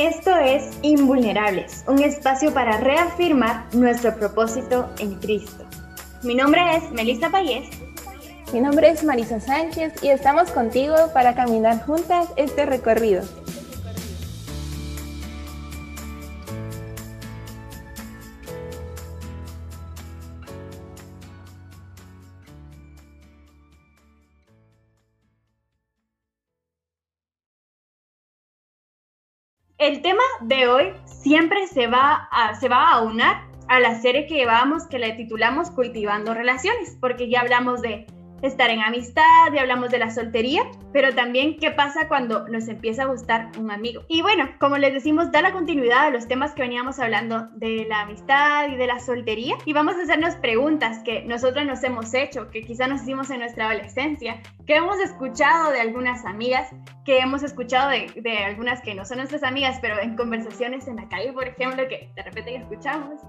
Esto es Invulnerables, un espacio para reafirmar nuestro propósito en Cristo. Mi nombre es Melissa Payés. Mi nombre es Marisa Sánchez y estamos contigo para caminar juntas este recorrido. El tema de hoy siempre se va a, se va a aunar a la serie que llevábamos que le titulamos Cultivando Relaciones, porque ya hablamos de estar en amistad, ya hablamos de la soltería, pero también qué pasa cuando nos empieza a gustar un amigo. Y bueno, como les decimos, da la continuidad a los temas que veníamos hablando de la amistad y de la soltería y vamos a hacernos preguntas que nosotros nos hemos hecho, que quizá nos hicimos en nuestra adolescencia, que hemos escuchado de algunas amigas, que hemos escuchado de, algunas que no son nuestras amigas, pero en conversaciones en la calle, por ejemplo, que de repente escuchamos.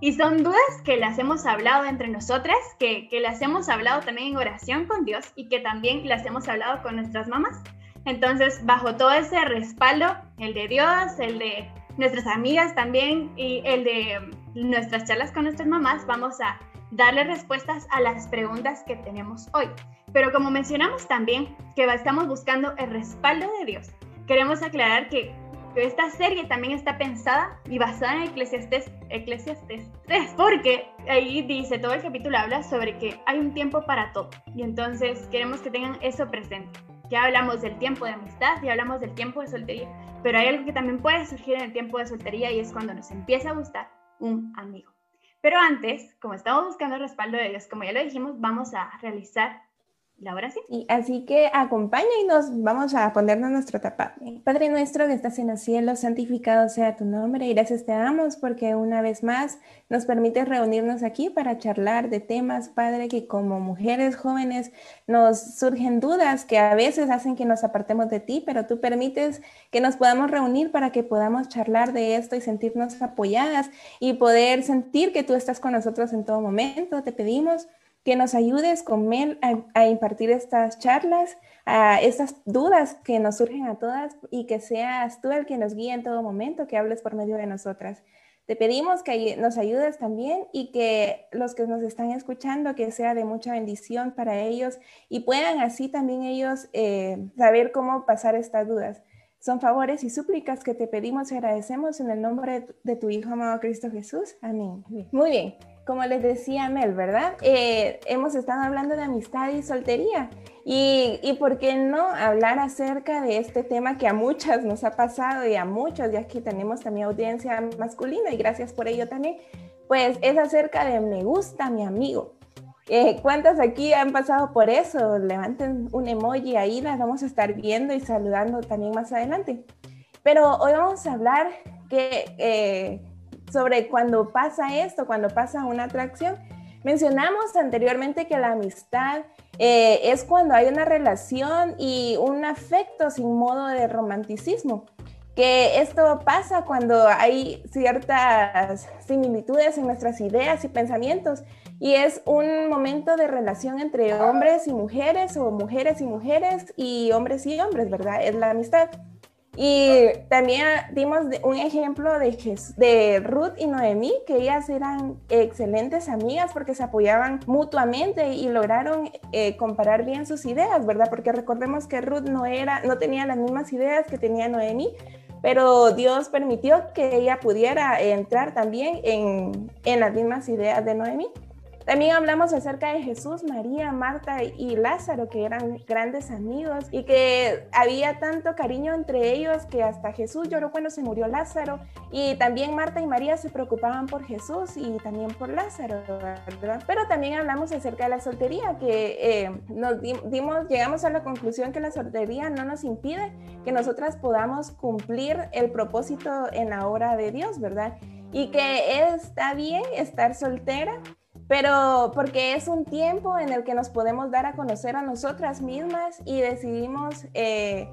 Y son dudas que las hemos hablado entre nosotras, que, que las hemos hablado también en oración con Dios y que también las hemos hablado con nuestras mamás. Entonces, bajo todo ese respaldo, el de Dios, el de nuestras amigas también y el de nuestras charlas con nuestras mamás, vamos a darle respuestas a las preguntas que tenemos hoy. Pero como mencionamos también que estamos buscando el respaldo de Dios, queremos aclarar que esta serie también está pensada y basada en Eclesiastes, Eclesiastes 3, porque ahí dice, todo el capítulo habla sobre que hay un tiempo para todo. Y entonces queremos que tengan eso presente. Ya hablamos del tiempo de amistad, ya hablamos del tiempo de soltería, pero hay algo que también puede surgir en el tiempo de soltería y es cuando nos empieza a gustar un amigo. Pero antes, como estamos buscando el respaldo de Dios, como ya lo dijimos, vamos a realizar Laura sí. Y así que acompaña y nos vamos a ponernos nuestro tapado. Padre nuestro que estás en los cielos, santificado sea tu nombre y gracias te damos porque una vez más nos permites reunirnos aquí para charlar de temas, Padre, que como mujeres jóvenes nos surgen dudas que a veces hacen que nos apartemos de ti, pero tú permites que nos podamos reunir para que podamos charlar de esto y sentirnos apoyadas y poder sentir que tú estás con nosotros en todo momento. Te pedimos que nos ayudes con Mel a, impartir estas charlas, a estas dudas que nos surgen a todas y que seas tú el que nos guíe en todo momento, que hables por medio de nosotras. Te pedimos que nos ayudes también y que los que nos están escuchando, que sea de mucha bendición para ellos y puedan así también ellos eh, saber cómo pasar estas dudas. Son favores y súplicas que te pedimos y agradecemos en el nombre de tu Hijo amado Cristo Jesús. Amén. Muy bien como les decía Mel, ¿verdad? Eh, hemos estado hablando de amistad y soltería. Y, y, por qué no hablar acerca de este tema que a muchas nos ha pasado y a muchos, ya que tenemos también audiencia masculina y gracias por ello también, pues es acerca de me gusta mi amigo. Eh, ¿Cuántas aquí han pasado por eso? Levanten un emoji ahí, las vamos a estar viendo y saludando también más adelante. Pero hoy vamos a hablar que... Eh, sobre cuando pasa esto, cuando pasa una atracción. Mencionamos anteriormente que la amistad eh, es cuando hay una relación y un afecto sin modo de romanticismo. Que esto pasa cuando hay ciertas similitudes en nuestras ideas y pensamientos y es un momento de relación entre hombres y mujeres o mujeres y mujeres y hombres y hombres, ¿verdad? Es la amistad. Y también dimos un ejemplo de, de Ruth y Noemí, que ellas eran excelentes amigas porque se apoyaban mutuamente y lograron eh, comparar bien sus ideas, ¿verdad? Porque recordemos que Ruth no, era, no tenía las mismas ideas que tenía Noemí, pero Dios permitió que ella pudiera entrar también en, en las mismas ideas de Noemí. También hablamos acerca de Jesús, María, Marta y Lázaro, que eran grandes amigos y que había tanto cariño entre ellos que hasta Jesús lloró cuando se murió Lázaro. Y también Marta y María se preocupaban por Jesús y también por Lázaro, ¿verdad? Pero también hablamos acerca de la soltería, que eh, nos dimos, llegamos a la conclusión que la soltería no nos impide que nosotras podamos cumplir el propósito en la obra de Dios, ¿verdad? Y que está bien estar soltera pero porque es un tiempo en el que nos podemos dar a conocer a nosotras mismas y decidimos eh,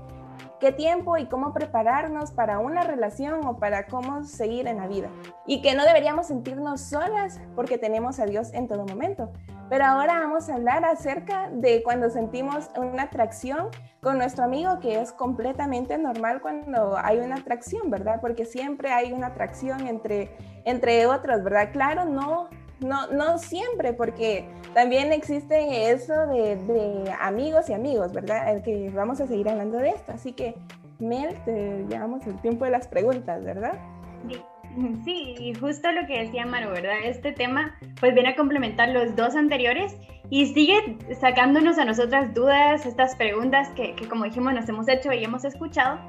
qué tiempo y cómo prepararnos para una relación o para cómo seguir en la vida. Y que no deberíamos sentirnos solas porque tenemos a Dios en todo momento. Pero ahora vamos a hablar acerca de cuando sentimos una atracción con nuestro amigo, que es completamente normal cuando hay una atracción, ¿verdad? Porque siempre hay una atracción entre, entre otros, ¿verdad? Claro, no, no, no siempre, porque también existe eso de, de amigos y amigos, ¿verdad? El que vamos a seguir hablando de esto. Así que, Mel, te llevamos el tiempo de las preguntas, ¿verdad? Sí. Y justo lo que decía Maru, ¿verdad? Este tema pues viene a complementar los dos anteriores y sigue sacándonos a nosotras dudas, estas preguntas que, que como dijimos nos hemos hecho y hemos escuchado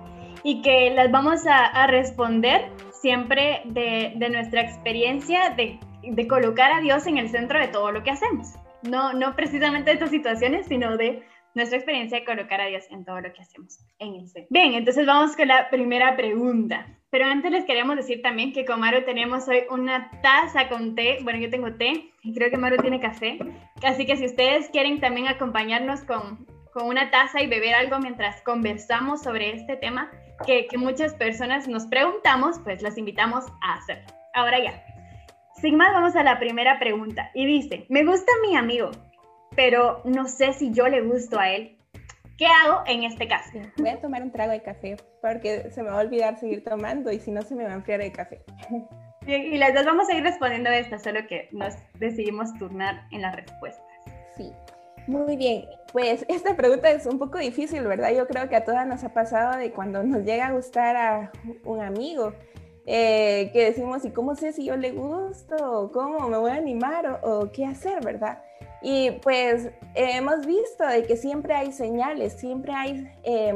y que las vamos a, a responder siempre de, de, nuestra experiencia de, de colocar a Dios en el centro de todo lo que hacemos. No, no precisamente de estas situaciones, sino de nuestra experiencia de colocar a Dios en todo lo que hacemos. Bien, entonces vamos con la primera pregunta. Pero antes les queríamos decir también que con Maru tenemos hoy una taza con té. Bueno, yo tengo té y creo que Maru tiene café. Así que si ustedes quieren también acompañarnos con, con una taza y beber algo mientras conversamos sobre este tema que, que muchas personas nos preguntamos, pues las invitamos a hacerlo. Ahora ya. Sin más, vamos a la primera pregunta. Y dice, me gusta mi amigo, pero no sé si yo le gusto a él. ¿Qué hago en este caso? Voy a tomar un trago de café porque se me va a olvidar seguir tomando y si no se me va a enfriar el café. y las dos vamos a ir respondiendo a esta, solo que nos decidimos turnar en las respuestas. Sí. Muy bien, pues esta pregunta es un poco difícil, ¿verdad? Yo creo que a todas nos ha pasado de cuando nos llega a gustar a un amigo, eh, que decimos, ¿y cómo sé si yo le gusto? ¿Cómo me voy a animar? ¿O, o qué hacer, verdad? Y pues hemos visto de que siempre hay señales, siempre hay eh,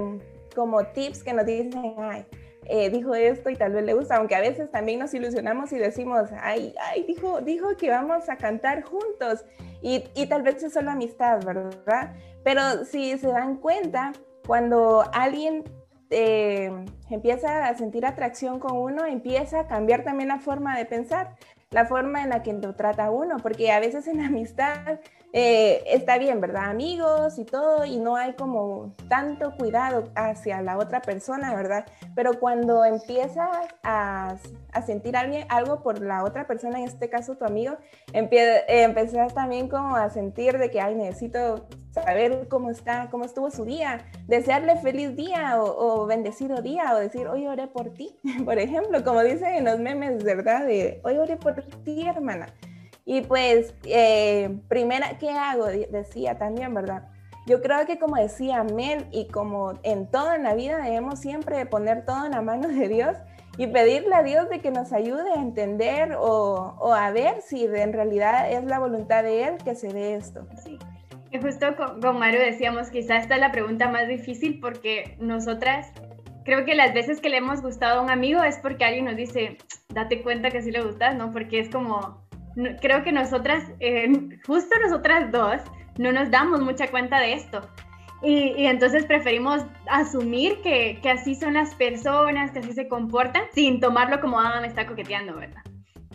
como tips que nos dicen, ay, eh, dijo esto y tal vez le gusta, aunque a veces también nos ilusionamos y decimos, ay, ay, dijo, dijo que vamos a cantar juntos y, y tal vez es solo amistad, ¿verdad? Pero si se dan cuenta, cuando alguien eh, empieza a sentir atracción con uno, empieza a cambiar también la forma de pensar, la forma en la que lo trata uno, porque a veces en amistad eh, está bien, ¿verdad? Amigos y todo, y no hay como tanto cuidado hacia la otra persona, ¿verdad? Pero cuando empiezas a, sentir alguien, algo por la otra persona, en este caso tu amigo, empie, eh, empezás también como a sentir de que, ay, necesito saber cómo está, cómo estuvo su día, desearle feliz día o, o bendecido día, o decir, hoy oré por ti, por ejemplo, como dicen en los memes, ¿verdad? De, hoy oré por ti, hermana. Y pues, eh, primera, ¿qué hago? Decía también, ¿verdad? Yo creo que como decía Mel y como en todo en la vida debemos siempre poner todo en la mano de Dios y pedirle a Dios de que nos ayude a entender o, a ver si en realidad es la voluntad de Él que se dé esto. Sí. Y justo con, con Mario decíamos, quizás esta es la pregunta más difícil porque nosotras creo que las veces que le hemos gustado a un amigo es porque alguien nos dice, date cuenta que sí le gustas, ¿no? Porque es como, creo que nosotras, eh, justo nosotras dos, no nos damos mucha cuenta de esto. Y, y entonces preferimos asumir que, que, así son las personas, que así se comportan, sin tomarlo como, ah, me está coqueteando, ¿verdad?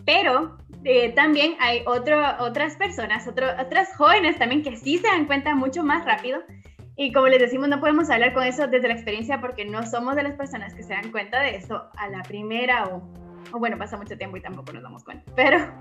Pero eh, también hay otro, otras personas, otro, otras jóvenes también que sí se dan cuenta mucho más rápido. Y como les decimos, no podemos hablar con eso desde la experiencia porque no somos de las personas que se dan cuenta de eso a la primera o, o bueno, pasa mucho tiempo y tampoco nos damos cuenta. Pero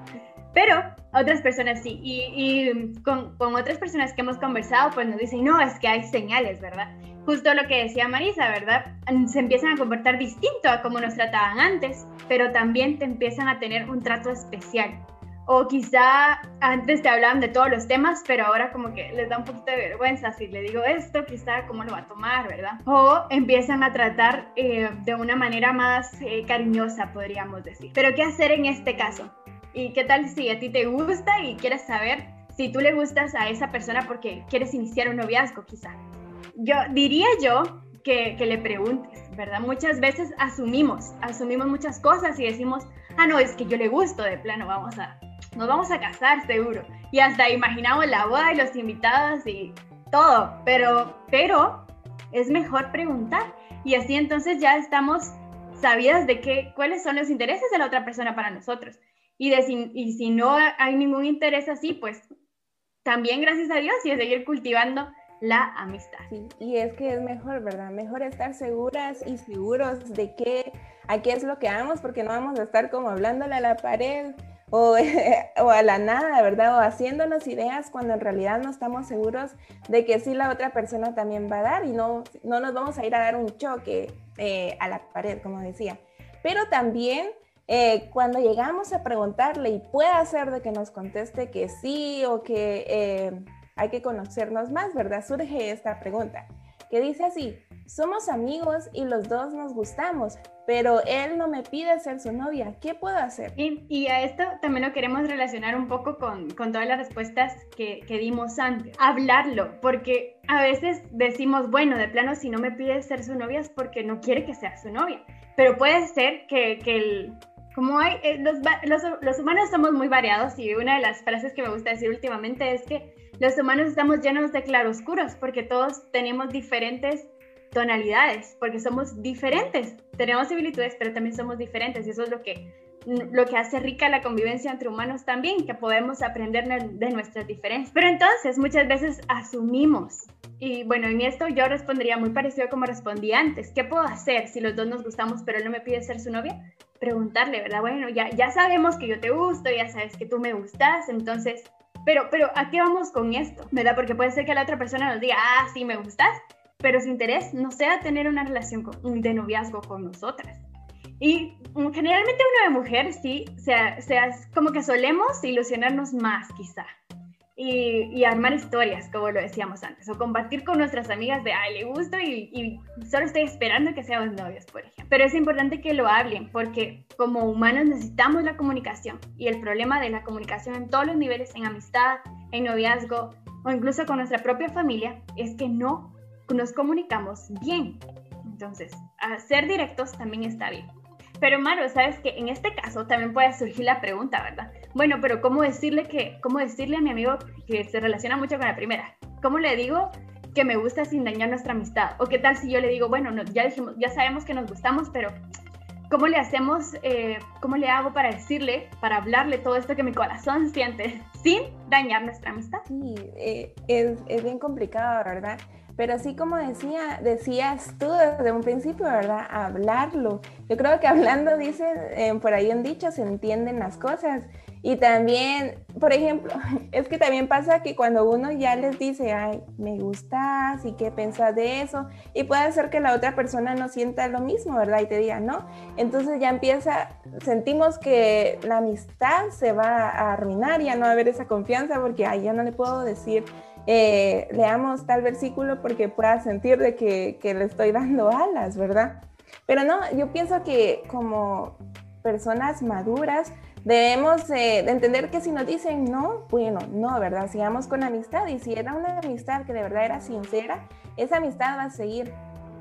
pero otras personas sí. Y, y con, con, otras personas que hemos conversado, pues nos dicen, no, es que hay señales, ¿verdad? Justo lo que decía Marisa, ¿verdad? Se empiezan a comportar distinto a como nos trataban antes, pero también te empiezan a tener un trato especial. O quizá antes te hablaban de todos los temas, pero ahora como que les da un poquito de vergüenza si le digo esto, quizá cómo lo va a tomar, ¿verdad? O empiezan a tratar eh, de una manera más eh, cariñosa, podríamos decir. Pero ¿qué hacer en este caso? ¿Y qué tal si a ti te gusta y quieres saber si tú le gustas a esa persona porque quieres iniciar un noviazgo quizá? Yo diría yo que, que, le preguntes, ¿verdad? Muchas veces asumimos, asumimos muchas cosas y decimos, ah, no, es que yo le gusto de plano, vamos a, nos vamos a casar seguro. Y hasta imaginamos la boda y los invitados y todo, pero, pero es mejor preguntar y así entonces ya estamos sabidas de qué, cuáles son los intereses de la otra persona para nosotros. Y, de si, y si no hay ningún interés así, pues también gracias a Dios y a seguir cultivando la amistad. Sí, y es que es mejor, ¿verdad? Mejor estar seguras y seguros de qué, a qué es lo que amamos, porque no vamos a estar como hablándole a la pared o, o, a la nada, ¿verdad? O haciéndonos ideas cuando en realidad no estamos seguros de que sí la otra persona también va a dar y no, no nos vamos a ir a dar un choque eh, a la pared, como decía. Pero también eh, cuando llegamos a preguntarle y puede ser de que nos conteste que sí o que eh, hay que conocernos más, ¿verdad? Surge esta pregunta que dice así, somos amigos y los dos nos gustamos, pero él no me pide ser su novia. ¿Qué puedo hacer? Y, a esto también lo queremos relacionar un poco con, con todas las respuestas que, que, dimos antes. Hablarlo, porque a veces decimos, bueno, de plano, si no me pide ser su novia es porque no quiere que sea su novia. Pero puede ser que, que el, como hay, eh, los, los, los, humanos somos muy variados y una de las frases que me gusta decir últimamente es que los humanos estamos llenos de claroscuros porque todos tenemos diferentes tonalidades, porque somos diferentes. Tenemos similitudes, pero también somos diferentes y eso es lo que, lo que hace rica la convivencia entre humanos también, que podemos aprender de nuestras diferencias. Pero entonces muchas veces asumimos. Y bueno, en esto yo respondería muy parecido como respondí antes. ¿Qué puedo hacer si los dos nos gustamos pero él no me pide ser su novia? Preguntarle, ¿verdad? Bueno, ya, ya sabemos que yo te gusto, ya sabes que tú me gustas, entonces, pero, pero ¿a qué vamos con esto? ¿Verdad? Porque puede ser que la otra persona nos diga, ah, sí, me gustas, pero su interés no sea tener una relación de noviazgo con nosotras. Y generalmente uno de mujer sí, sea, sea como que solemos ilusionarnos más quizá. Y, armar historias, como lo decíamos antes, o compartir con nuestras amigas de, ay, le gusto y, solo estoy esperando que seamos novios, por ejemplo. Pero es importante que lo hablen, porque como humanos necesitamos la comunicación, y el problema de la comunicación en todos los niveles, en amistad, en noviazgo, o incluso con nuestra propia familia, es que no nos comunicamos bien. Entonces, ser directos también está bien. Pero Maro, sabes que en este caso también puede surgir la pregunta, ¿verdad? Bueno, pero ¿cómo decirle que, cómo decirle a mi amigo que se relaciona mucho con la primera? ¿Cómo le digo que me gusta sin dañar nuestra amistad? ¿O qué tal si yo le digo, bueno, no, ya dijimos, ya sabemos que nos gustamos, pero ¿cómo le hacemos, eh, cómo le hago para decirle, para hablarle todo esto que mi corazón siente sin dañar nuestra amistad? Sí, eh, es, es bien complicado, ¿verdad? Pero así como decía, decías tú desde un principio, ¿verdad? Hablarlo. Yo creo que hablando, dice, eh, por ahí en dicho, se entienden las cosas. Y también, por ejemplo, es que también pasa que cuando uno ya les dice, ay, me gustas y qué piensas de eso, y puede ser que la otra persona no sienta lo mismo, ¿verdad? Y te diga, no. Entonces ya empieza, sentimos que la amistad se va a arruinar, ya no va a haber esa confianza porque, ay, ya no le puedo decir eh, leamos tal versículo porque pueda sentir de que, le estoy dando alas, ¿verdad? Pero no, yo pienso que como personas maduras debemos de entender que si nos dicen no, bueno, no, ¿verdad? Sigamos con amistad y si era una amistad que de verdad era sincera, esa amistad va a seguir.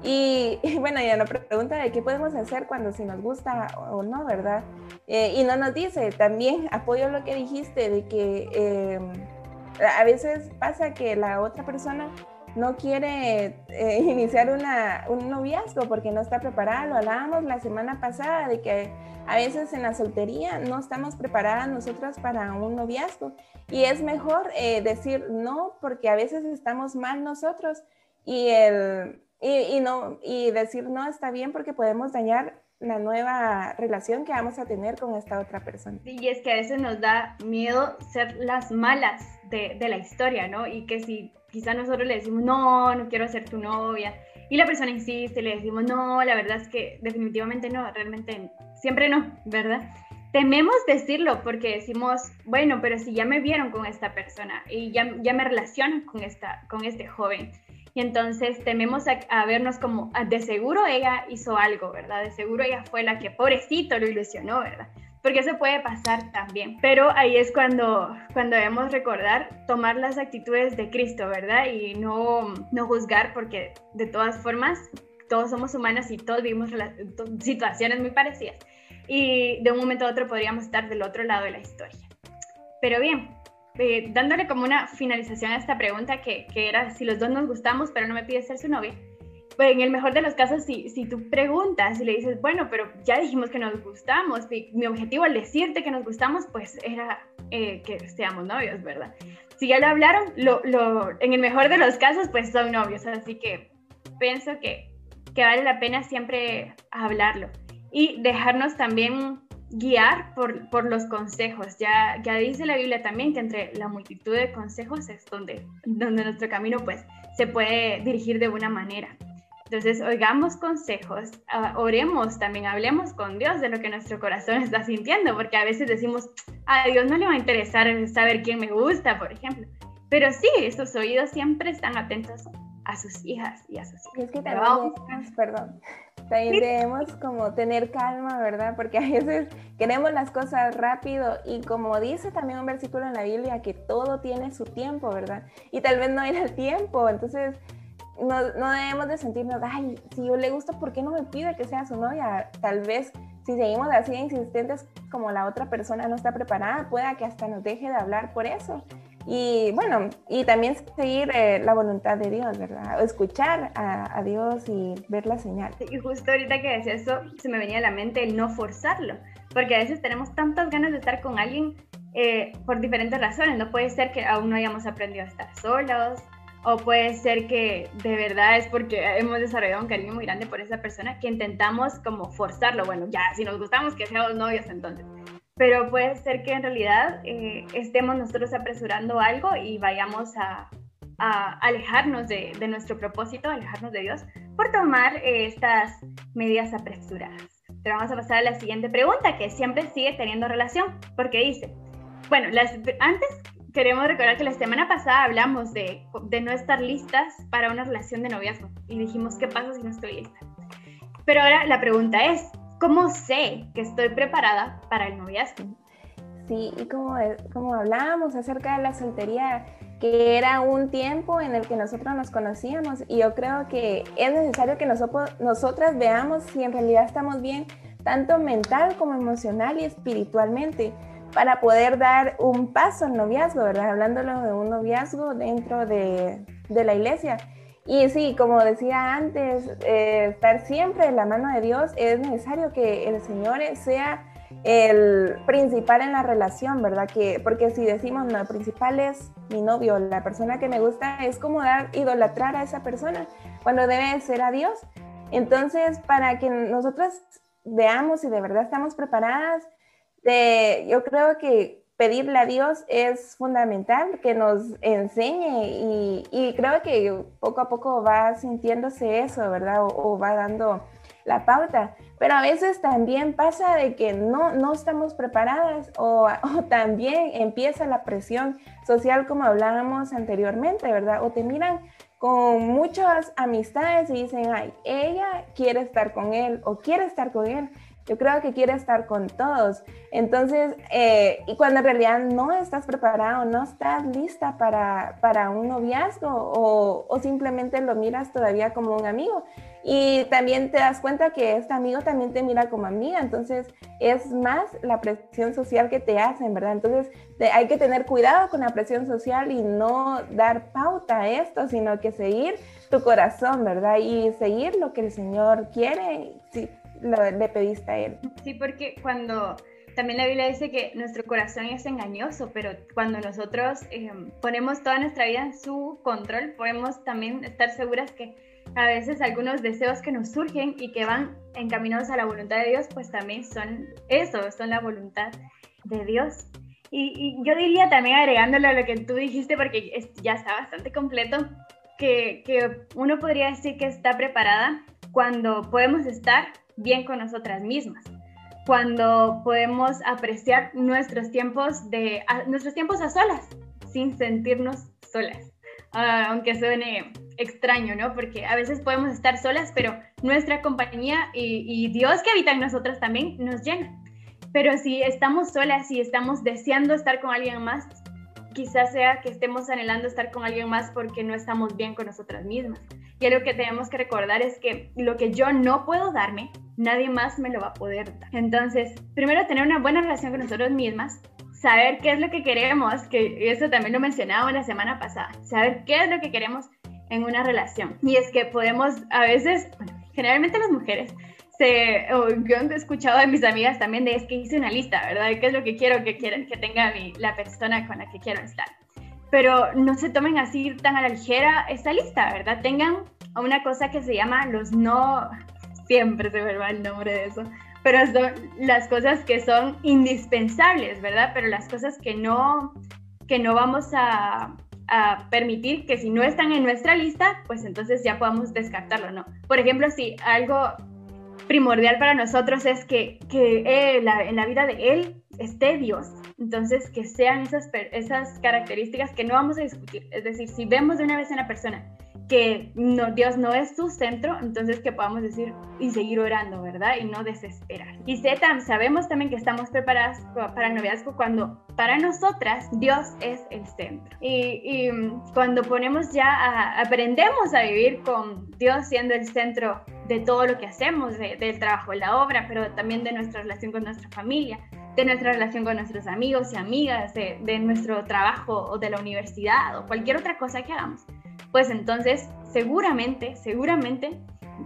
Y, bueno, ya no pregunta de qué podemos hacer cuando si nos gusta o no, ¿verdad? Eh, y no nos dice, también apoyo lo que dijiste de que... Em, a veces pasa que la otra persona no quiere eh, iniciar una, un noviazgo porque no está preparada. Lo hablábamos la semana pasada de que a veces en la soltería no estamos preparadas nosotras para un noviazgo y es mejor eh, decir no porque a veces estamos mal nosotros y, el, y, no, y decir no está bien porque podemos dañar la nueva relación que vamos a tener con esta otra persona. Y es que a veces nos da miedo ser las malas de, de, la historia, ¿no? Y que si quizá nosotros le decimos, no, no quiero ser tu novia, y la persona insiste, le decimos, no, la verdad es que definitivamente no, realmente siempre no, ¿verdad? Tememos decirlo porque decimos, bueno, pero si ya me vieron con esta persona y ya, ya me relacionan con, esta, con este joven, y entonces tememos a, vernos como, ah, de seguro ella hizo algo, ¿verdad? De seguro ella fue la que, pobrecito, lo ilusionó, ¿verdad? Porque eso puede pasar también. Pero ahí es cuando, cuando debemos recordar tomar las actitudes de Cristo, ¿verdad? Y no, no juzgar porque de todas formas todos somos humanos y todos vivimos situaciones muy parecidas. Y de un momento a otro podríamos estar del otro lado de la historia. Pero bien, dándole como una finalización a esta pregunta que, que, era si los dos nos gustamos, pero no me pides ser su novia. Pues en el mejor de los casos, si, si tú preguntas y le dices, bueno, pero ya dijimos que nos gustamos, mi, objetivo al decirte que nos gustamos, pues era eh, que seamos novios, ¿verdad? Si ya lo hablaron, lo, lo, en el mejor de los casos, pues son novios, así que pienso que, que vale la pena siempre hablarlo y dejarnos también guiar por, por los consejos. Ya, ya dice la Biblia también que entre la multitud de consejos es donde, donde nuestro camino pues se puede dirigir de una manera. Entonces, oigamos consejos, ah, oremos también, hablemos con Dios de lo que nuestro corazón está sintiendo, porque a veces decimos, a Dios no le va a interesar saber quién me gusta, por ejemplo. Pero sí, sus oídos siempre están atentos a sus hijas y a sus hijos. Es que también debemos, perdón, también debemos como tener calma, ¿verdad? Porque a veces queremos las cosas rápido y como dice también un versículo en la Biblia, que todo tiene su tiempo, ¿verdad? Y tal vez no era el tiempo, entonces no, no, debemos de sentirnos, ay, si yo le gusto, ¿por qué no me pide que sea su novia? Tal vez si seguimos así insistentes como la otra persona no está preparada, pueda que hasta nos deje de hablar por eso. Y bueno, y también seguir eh, la voluntad de Dios, ¿verdad? O escuchar a, Dios y ver la señal. Y justo ahorita que decía eso, se me venía a la mente el no forzarlo, porque a veces tenemos tantas ganas de estar con alguien eh, por diferentes razones. No puede ser que aún no hayamos aprendido a estar solos, o puede ser que de verdad es porque hemos desarrollado un cariño muy grande por esa persona que intentamos como forzarlo. Bueno, ya, si nos gustamos, que seamos novios entonces. Pero puede ser que en realidad eh, estemos nosotros apresurando algo y vayamos a, a alejarnos de, de, nuestro propósito, alejarnos de Dios, por tomar eh, estas medidas apresuradas. Pero vamos a pasar a la siguiente pregunta, que siempre sigue teniendo relación, porque dice, bueno, las, antes queremos recordar que la semana pasada hablamos de, de, no estar listas para una relación de noviazgo y dijimos, ¿qué pasa si no estoy lista? Pero ahora la pregunta es, ¿cómo sé que estoy preparada para el noviazgo? Sí, y como, como hablábamos acerca de la soltería, que era un tiempo en el que nosotros nos conocíamos y yo creo que es necesario que nosotros, nosotras veamos si en realidad estamos bien, tanto mental como emocional y espiritualmente para poder dar un paso al noviazgo, ¿verdad? Hablándolo de un noviazgo dentro de, de la iglesia. Y sí, como decía antes, eh, estar siempre en la mano de Dios es necesario que el Señor sea el principal en la relación, ¿verdad? Que, porque si decimos, no, el principal es mi novio, la persona que me gusta, es como dar, idolatrar a esa persona, cuando debe ser a Dios. Entonces, para que nosotros veamos si de verdad estamos preparadas, yo creo que pedirle a Dios es fundamental, que nos enseñe y, creo que poco a poco va sintiéndose eso, ¿verdad? O, va dando la pauta. Pero a veces también pasa de que no, no estamos preparadas o, o también empieza la presión social como hablábamos anteriormente, ¿verdad? O te miran con muchas amistades y dicen, ay, ella quiere estar con él o quiere estar con él yo creo que quiere estar con todos. Entonces, eh, y cuando en realidad no estás preparado, no estás lista para, para un noviazgo o, o, simplemente lo miras todavía como un amigo. Y también te das cuenta que este amigo también te mira como amiga. Entonces, es más la presión social que te hacen, ¿verdad? Entonces, hay que tener cuidado con la presión social y no dar pauta a esto, sino que seguir tu corazón, ¿verdad? Y seguir lo que el Señor quiere. Sí, le pediste a él. Sí, porque cuando también la Biblia dice que nuestro corazón es engañoso, pero cuando nosotros em, ponemos toda nuestra vida en su control, podemos también estar seguras que a veces algunos deseos que nos surgen y que van encaminados a la voluntad de Dios, pues también son eso, son la voluntad de Dios. Y, y yo diría también agregándolo a lo que tú dijiste, porque ya está bastante completo, que, que uno podría decir que está preparada cuando podemos estar bien con nosotras mismas, cuando podemos apreciar nuestros tiempos, de, nuestros tiempos a solas, sin sentirnos solas. Ah, aunque suene extraño, ¿no? Porque a veces podemos estar solas, pero nuestra compañía y Dios que habita en nosotras también nos llena. Pero si estamos solas y estamos deseando estar con alguien más, quizás sea que estemos anhelando estar con alguien más porque no estamos bien con nosotras mismas. Y algo que tenemos que recordar es que lo que yo no puedo darme, nadie más me lo va a poder dar. Entonces, primero tener una buena relación con nosotros mismas, saber qué es lo que queremos, que eso también lo mencionaba la semana pasada, saber qué es lo que queremos en una relación. Y es que podemos a veces, generalmente las mujeres, se, yo he escuchado de mis amigas también de es que hice una lista, ¿verdad? De qué es lo que quiero que, quieren, que tenga mi, la persona con la que quiero estar. Pero no se tomen así tan a la ligera esta lista, ¿verdad? Tengan una cosa que se llama los no, siempre se me va el nombre de eso, pero son las cosas que son indispensables, ¿verdad? Pero las cosas que no, que no vamos a, a permitir que si no están en nuestra lista, pues entonces ya podamos descartarlo, ¿no? Por ejemplo, si algo primordial para nosotros es que, que en la vida de Él esté Dios. Entonces, que sean esas, esas características que no vamos a discutir. Es decir, si vemos de una vez en la persona que no, Dios no es su centro, entonces que podamos decir y seguir orando, ¿verdad? Y no desesperar. Y Z, sabemos también que estamos preparadas para noviazgo cuando para nosotras Dios es el centro. Y, y cuando ponemos ya, aprendemos a vivir con Dios siendo el centro de todo lo que hacemos, del trabajo, de la obra, pero también de nuestra relación con nuestra familia, de nuestra relación con nuestros amigos y amigas, de, de nuestro trabajo o de la universidad o cualquier otra cosa que hagamos pues entonces seguramente, seguramente,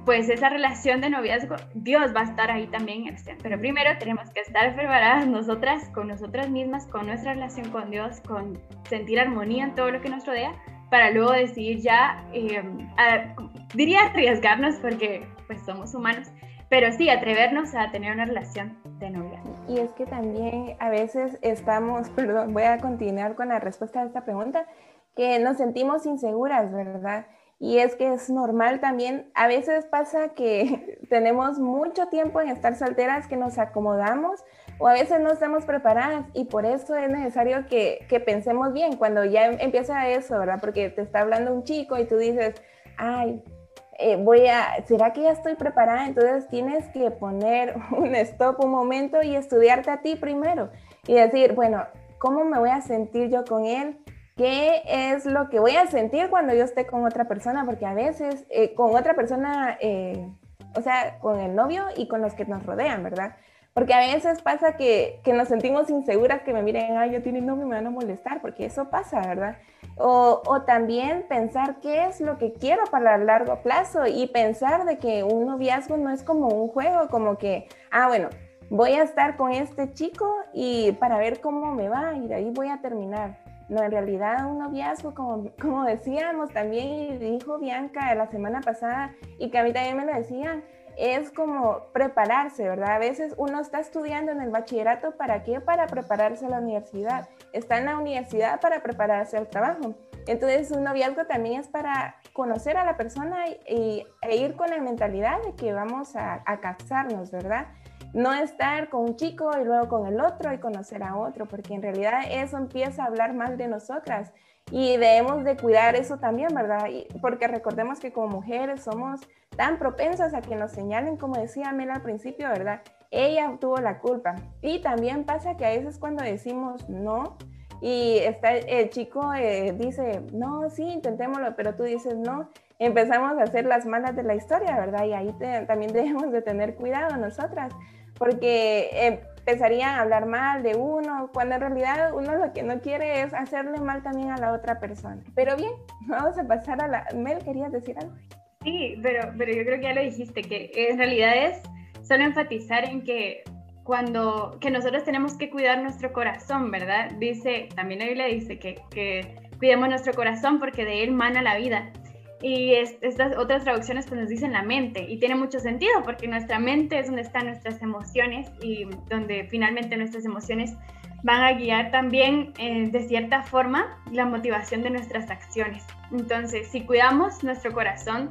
pues esa relación de noviazgo, Dios va a estar ahí también Pero primero tenemos que estar preparadas nosotras, con nosotras mismas, con nuestra relación con Dios, con sentir armonía en todo lo que nos rodea, para luego decidir ya, eh, diría arriesgarnos porque pues somos humanos, pero sí atrevernos a tener una relación de noviazgo. Y es que también a veces estamos, perdón, voy a continuar con la respuesta a esta pregunta, que nos sentimos inseguras, ¿verdad? Y es que es normal también, a veces pasa que tenemos mucho tiempo en estar solteras que nos acomodamos o a veces no estamos preparadas y por eso es necesario que, que pensemos bien cuando ya empieza eso, ¿verdad? Porque te está hablando un chico y tú dices, ay, eh, voy a, ¿será que ya estoy preparada? Entonces tienes que poner un stop un momento y estudiarte a ti primero y decir, bueno, ¿cómo me voy a sentir yo con él? Qué es lo que voy a sentir cuando yo esté con otra persona, porque a veces eh, con otra persona, eh, o sea, con el novio y con los que nos rodean, ¿verdad? Porque a veces pasa que, nos sentimos inseguras que me miren, ay, yo tengo novio me van a molestar, porque eso pasa, ¿verdad? O, o, también pensar qué es lo que quiero para el largo plazo y pensar de que un noviazgo no es como un juego, como que, ah, bueno, voy a estar con este chico y para ver cómo me va y de ahí voy a terminar. No, en realidad un noviazgo, como, como decíamos también, dijo Bianca la semana pasada, y que a mí también me lo decían, es como prepararse, ¿verdad? A veces uno está estudiando en el bachillerato, ¿para qué? Para prepararse a la universidad. Está en la universidad para prepararse al trabajo. Entonces, un noviazgo también es para conocer a la persona y, e ir con la mentalidad de que vamos a, a casarnos, ¿verdad? No estar con un chico y luego con el otro y conocer a otro, porque en realidad eso empieza a hablar mal de nosotras y debemos de cuidar eso también, ¿verdad? porque recordemos que como mujeres somos tan propensas a que nos señalen, como decía Mel al principio, ¿verdad? Ella tuvo la culpa. Y también pasa que a veces cuando decimos no, y está, el chico eh, dice, no, sí, intentémoslo, pero tú dices no, empezamos a hacer las malas de la historia, ¿verdad? Y ahí también debemos de tener cuidado nosotras, porque empezarían a hablar mal de uno, cuando en realidad uno lo que no quiere es hacerle mal también a la otra persona. Pero bien, vamos a pasar a la... Mel, ¿querías decir algo? Sí, pero, pero yo creo que ya lo dijiste, que en realidad es solo enfatizar en que cuando, que nosotros tenemos que cuidar nuestro corazón, ¿verdad? Dice, también la Biblia dice que, que cuidemos nuestro corazón porque de él mana la vida. Y estas otras traducciones pues nos dicen la mente y tiene mucho sentido porque nuestra mente es donde están nuestras emociones y donde finalmente nuestras emociones van a guiar también eh, de cierta forma la motivación de nuestras acciones. Entonces, si cuidamos nuestro corazón,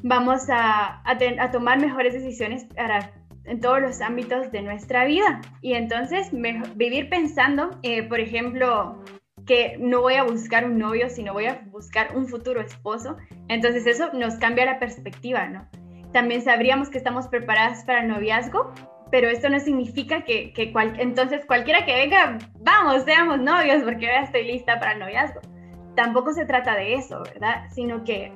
vamos a, a, tomar mejores decisiones para, en todos los ámbitos de nuestra vida. Y entonces, vivir pensando, eh, por ejemplo, que no voy a buscar un novio, sino voy a buscar un futuro esposo. Entonces eso nos cambia la perspectiva, ¿no? También sabríamos que estamos preparadas para el noviazgo, pero esto no significa que, que entonces cualquiera que venga, vamos, seamos novios, porque ya estoy lista para el noviazgo. Tampoco se trata de eso, ¿verdad? Sino que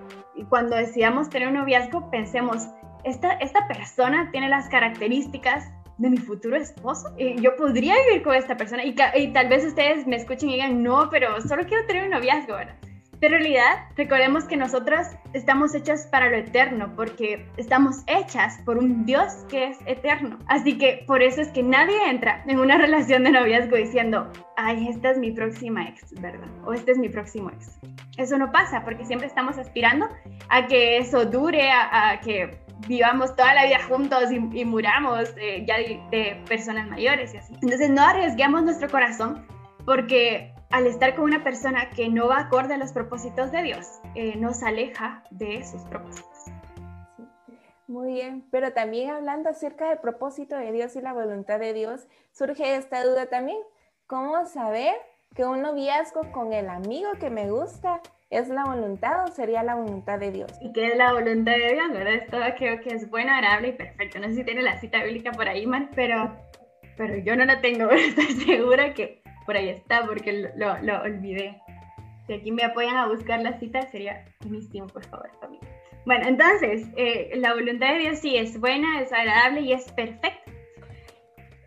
cuando decidamos tener un noviazgo, pensemos, esta, esta persona tiene las características de mi futuro esposo. Y yo podría vivir con esta persona y, tal vez ustedes me escuchen y digan, no, pero solo quiero tener un noviazgo, ¿verdad? Pero en realidad, recordemos que nosotras estamos hechas para lo eterno, porque estamos hechas por un Dios que es eterno. Así que por eso es que nadie entra en una relación de noviazgo diciendo, ay, esta es mi próxima ex, ¿verdad? O este es mi próximo ex. Eso no pasa, porque siempre estamos aspirando a que eso dure, a que vivamos toda la vida juntos y, muramos eh, ya de, personas mayores y así. Entonces no arriesguemos nuestro corazón porque al estar con una persona que no va acorde a los propósitos de Dios, eh, nos aleja de sus propósitos. Muy bien, pero también hablando acerca del propósito de Dios y la voluntad de Dios, surge esta duda también. ¿Cómo saber que un noviazgo con el amigo que me gusta es la voluntad o sería la voluntad de Dios? ¿Y qué es la voluntad de Dios? ¿Verdad? Esto creo que es bueno, agradable y perfecto. No sé si tiene la cita bíblica por ahí, Mar, pero, pero yo no la tengo, estoy segura que por ahí está porque lo, lo, olvidé. Si aquí me apoyan a buscar la cita, sería buenísimo, por favor, familia. Bueno, entonces, eh, la voluntad de Dios sí es buena, es agradable y es perfecta.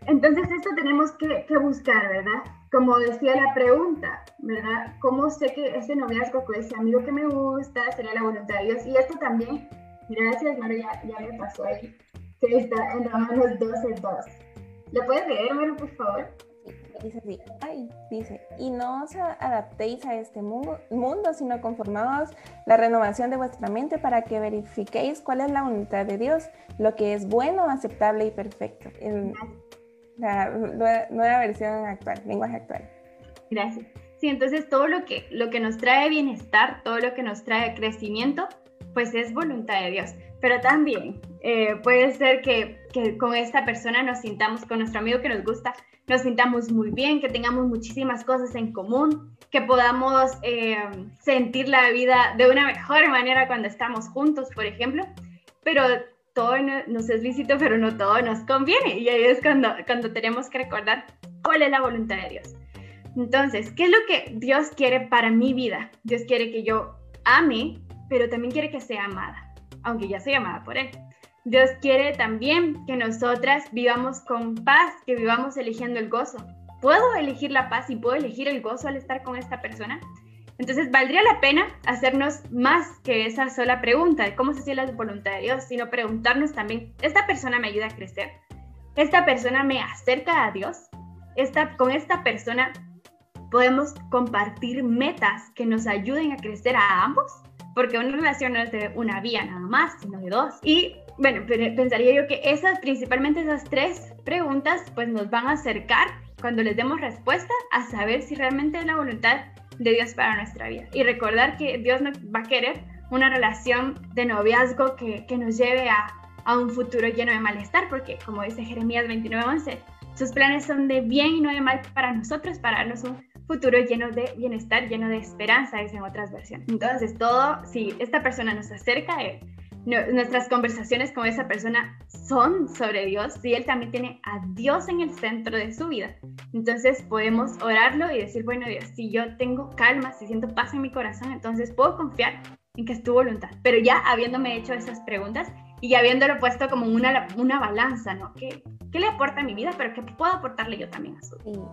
Entonces, esto tenemos que, que, buscar, ¿verdad? Como decía la pregunta, ¿verdad? ¿Cómo sé que ese noviazgo con ese amigo que me gusta sería la voluntad de Dios? Y esto también, gracias, María, ya, me pasó ahí, que está en Romanos 12.2. ¿Lo puedes leer, Mario, por favor? dice así, ay, dice, y no os adaptéis a este mundo, sino conformados la renovación de vuestra mente para que verifiquéis cuál es la voluntad de Dios, lo que es bueno, aceptable y perfecto. La nueva, versión actual, lenguaje actual. Gracias. Sí, entonces todo lo que, lo que nos trae bienestar, todo lo que nos trae crecimiento, pues es voluntad de Dios. Pero también eh, puede ser que, que, con esta persona nos sintamos, con nuestro amigo que nos gusta, nos sintamos muy bien, que tengamos muchísimas cosas en común, que podamos eh, sentir la vida de una mejor manera cuando estamos juntos, por ejemplo. Pero todo nos es lícito, pero no todo nos conviene. Y ahí es cuando, cuando tenemos que recordar cuál es la voluntad de Dios. Entonces, ¿qué es lo que Dios quiere para mi vida? Dios quiere que yo ame, pero también quiere que sea amada, aunque ya soy amada por Él. Dios quiere también que nosotras vivamos con paz, que vivamos eligiendo el gozo. ¿Puedo elegir la paz y puedo elegir el gozo al estar con esta persona? Entonces, valdría la pena hacernos más que esa sola pregunta de cómo se hace la voluntad de Dios, sino preguntarnos también, ¿esta persona me ayuda a crecer? ¿Esta persona me acerca a Dios? Esta, con esta persona podemos compartir metas que nos ayuden a crecer a ambos, porque una relación no es de una vía nada más, sino de dos. Y bueno, pensaría yo que esas, principalmente esas tres preguntas, pues nos van a acercar cuando les demos respuesta a saber si realmente es la voluntad de Dios para nuestra vida. Y recordar que Dios va a querer una relación de noviazgo que, que nos lleve a, a, un futuro lleno de malestar, porque como dice Jeremías 29:11, sus planes son de bien y no de mal para nosotros, para darnos un futuro lleno de bienestar, lleno de esperanza, es en otras versiones. Entonces, todo, si esta persona nos acerca Él, nuestras conversaciones con esa persona son sobre Dios y Él también tiene a Dios en el centro de su vida. Entonces podemos orarlo y decir, bueno Dios, si yo tengo calma, si siento paz en mi corazón, entonces puedo confiar en que es tu voluntad. Pero ya habiéndome hecho esas preguntas y habiéndolo puesto como una, una balanza, ¿no? ¿Qué, ¿Qué, le aporta a mi vida, pero qué puedo aportarle yo también a su vida?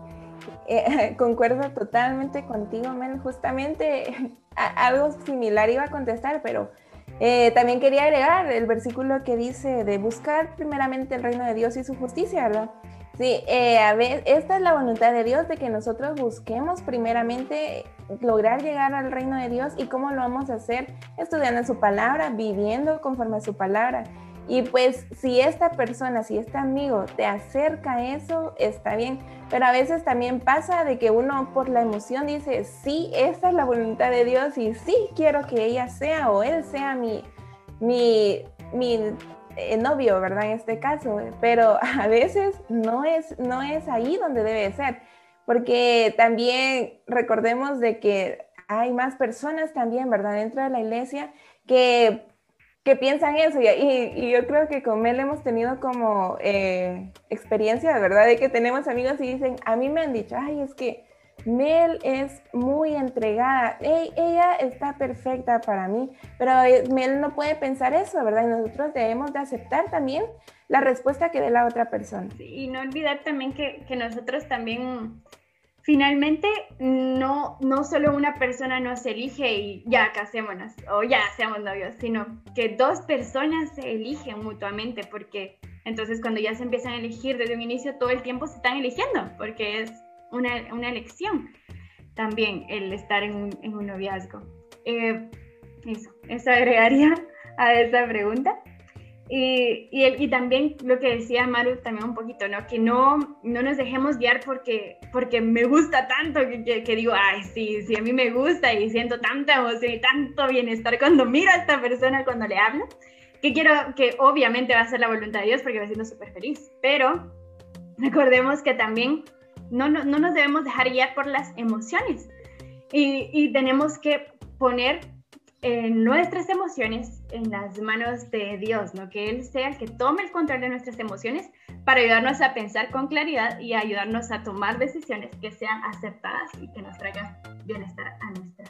Eh, concuerdo totalmente contigo, Mel. Justamente algo similar iba a contestar, pero eh, también quería agregar el versículo que dice de buscar primeramente el reino de Dios y su justicia, ¿verdad? Sí, eh, a ver, esta es la voluntad de Dios de que nosotros busquemos primeramente lograr llegar al reino de Dios y cómo lo vamos a hacer estudiando su palabra, viviendo conforme a su palabra. Y pues si esta persona, si este amigo te acerca a eso, está bien. Pero a veces también pasa de que uno por la emoción dice, sí, esta es la voluntad de Dios y sí quiero que ella sea o él sea mi, mi, mi eh, novio, ¿verdad? En este caso. Pero a veces no es, no es ahí donde debe ser. Porque también recordemos de que hay más personas también, ¿verdad? Dentro de la iglesia que que piensan eso. Y, yo creo que con Mel hemos tenido como eh, experiencia, ¿verdad? De que tenemos amigos y dicen, a mí me han dicho, ay, es que Mel es muy entregada, ella está perfecta para mí, pero eh, Mel no puede pensar eso, ¿verdad? Y nosotros debemos de aceptar también la respuesta que dé la otra persona. y no olvidar también que nosotros también finalmente no, no solo una persona nos elige y ya casémonos o ya seamos novios, sino que dos personas se eligen mutuamente porque entonces cuando ya se empiezan a elegir desde un inicio todo el tiempo se están eligiendo porque es una, una elección también el estar en un, en un noviazgo. Eh, eso, eso agregaría a esa pregunta. Y, y, y, también lo que decía Maru también un poquito, ¿no? Que no, no nos dejemos guiar porque, porque me gusta tanto, que, que, digo, ay, sí, sí, a mí me gusta y siento tanta emoción y tanto bienestar cuando miro a esta persona, cuando le hablo, que quiero, que obviamente va a ser la voluntad de Dios porque me siento súper feliz, pero recordemos que también no, no, no, nos debemos dejar guiar por las emociones y, y tenemos que poner nuestras emociones en las manos de Dios, ¿no? Que Él sea el que tome el control de nuestras emociones para ayudarnos a pensar con claridad y ayudarnos a tomar decisiones que sean aceptadas y que nos traigan bienestar a nuestra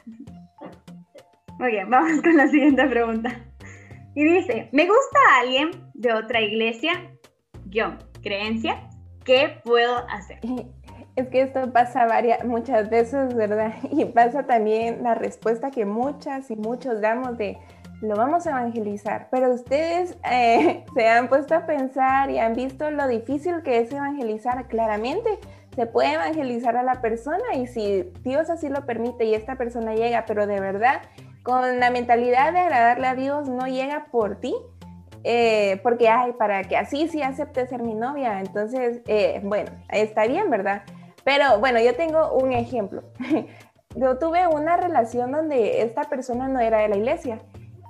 Muy bien, vamos con la siguiente pregunta. Y dice, me gusta a alguien de otra iglesia, yo, creencia, ¿qué puedo hacer? Es que esto pasa varias, muchas veces, ¿verdad? Y pasa también la respuesta que muchas y muchos damos de, lo vamos a evangelizar, pero ustedes eh, se han puesto a pensar y han visto lo difícil que es evangelizar. Claramente se puede evangelizar a la persona y si Dios así lo permite y esta persona llega, pero de verdad con la mentalidad de agradarle a Dios no llega por ti, eh, porque, ay, para que así sí acepte ser mi novia, entonces, eh, bueno, está bien, ¿verdad? Pero bueno, yo tengo un ejemplo. Yo tuve una relación donde esta persona no era de la iglesia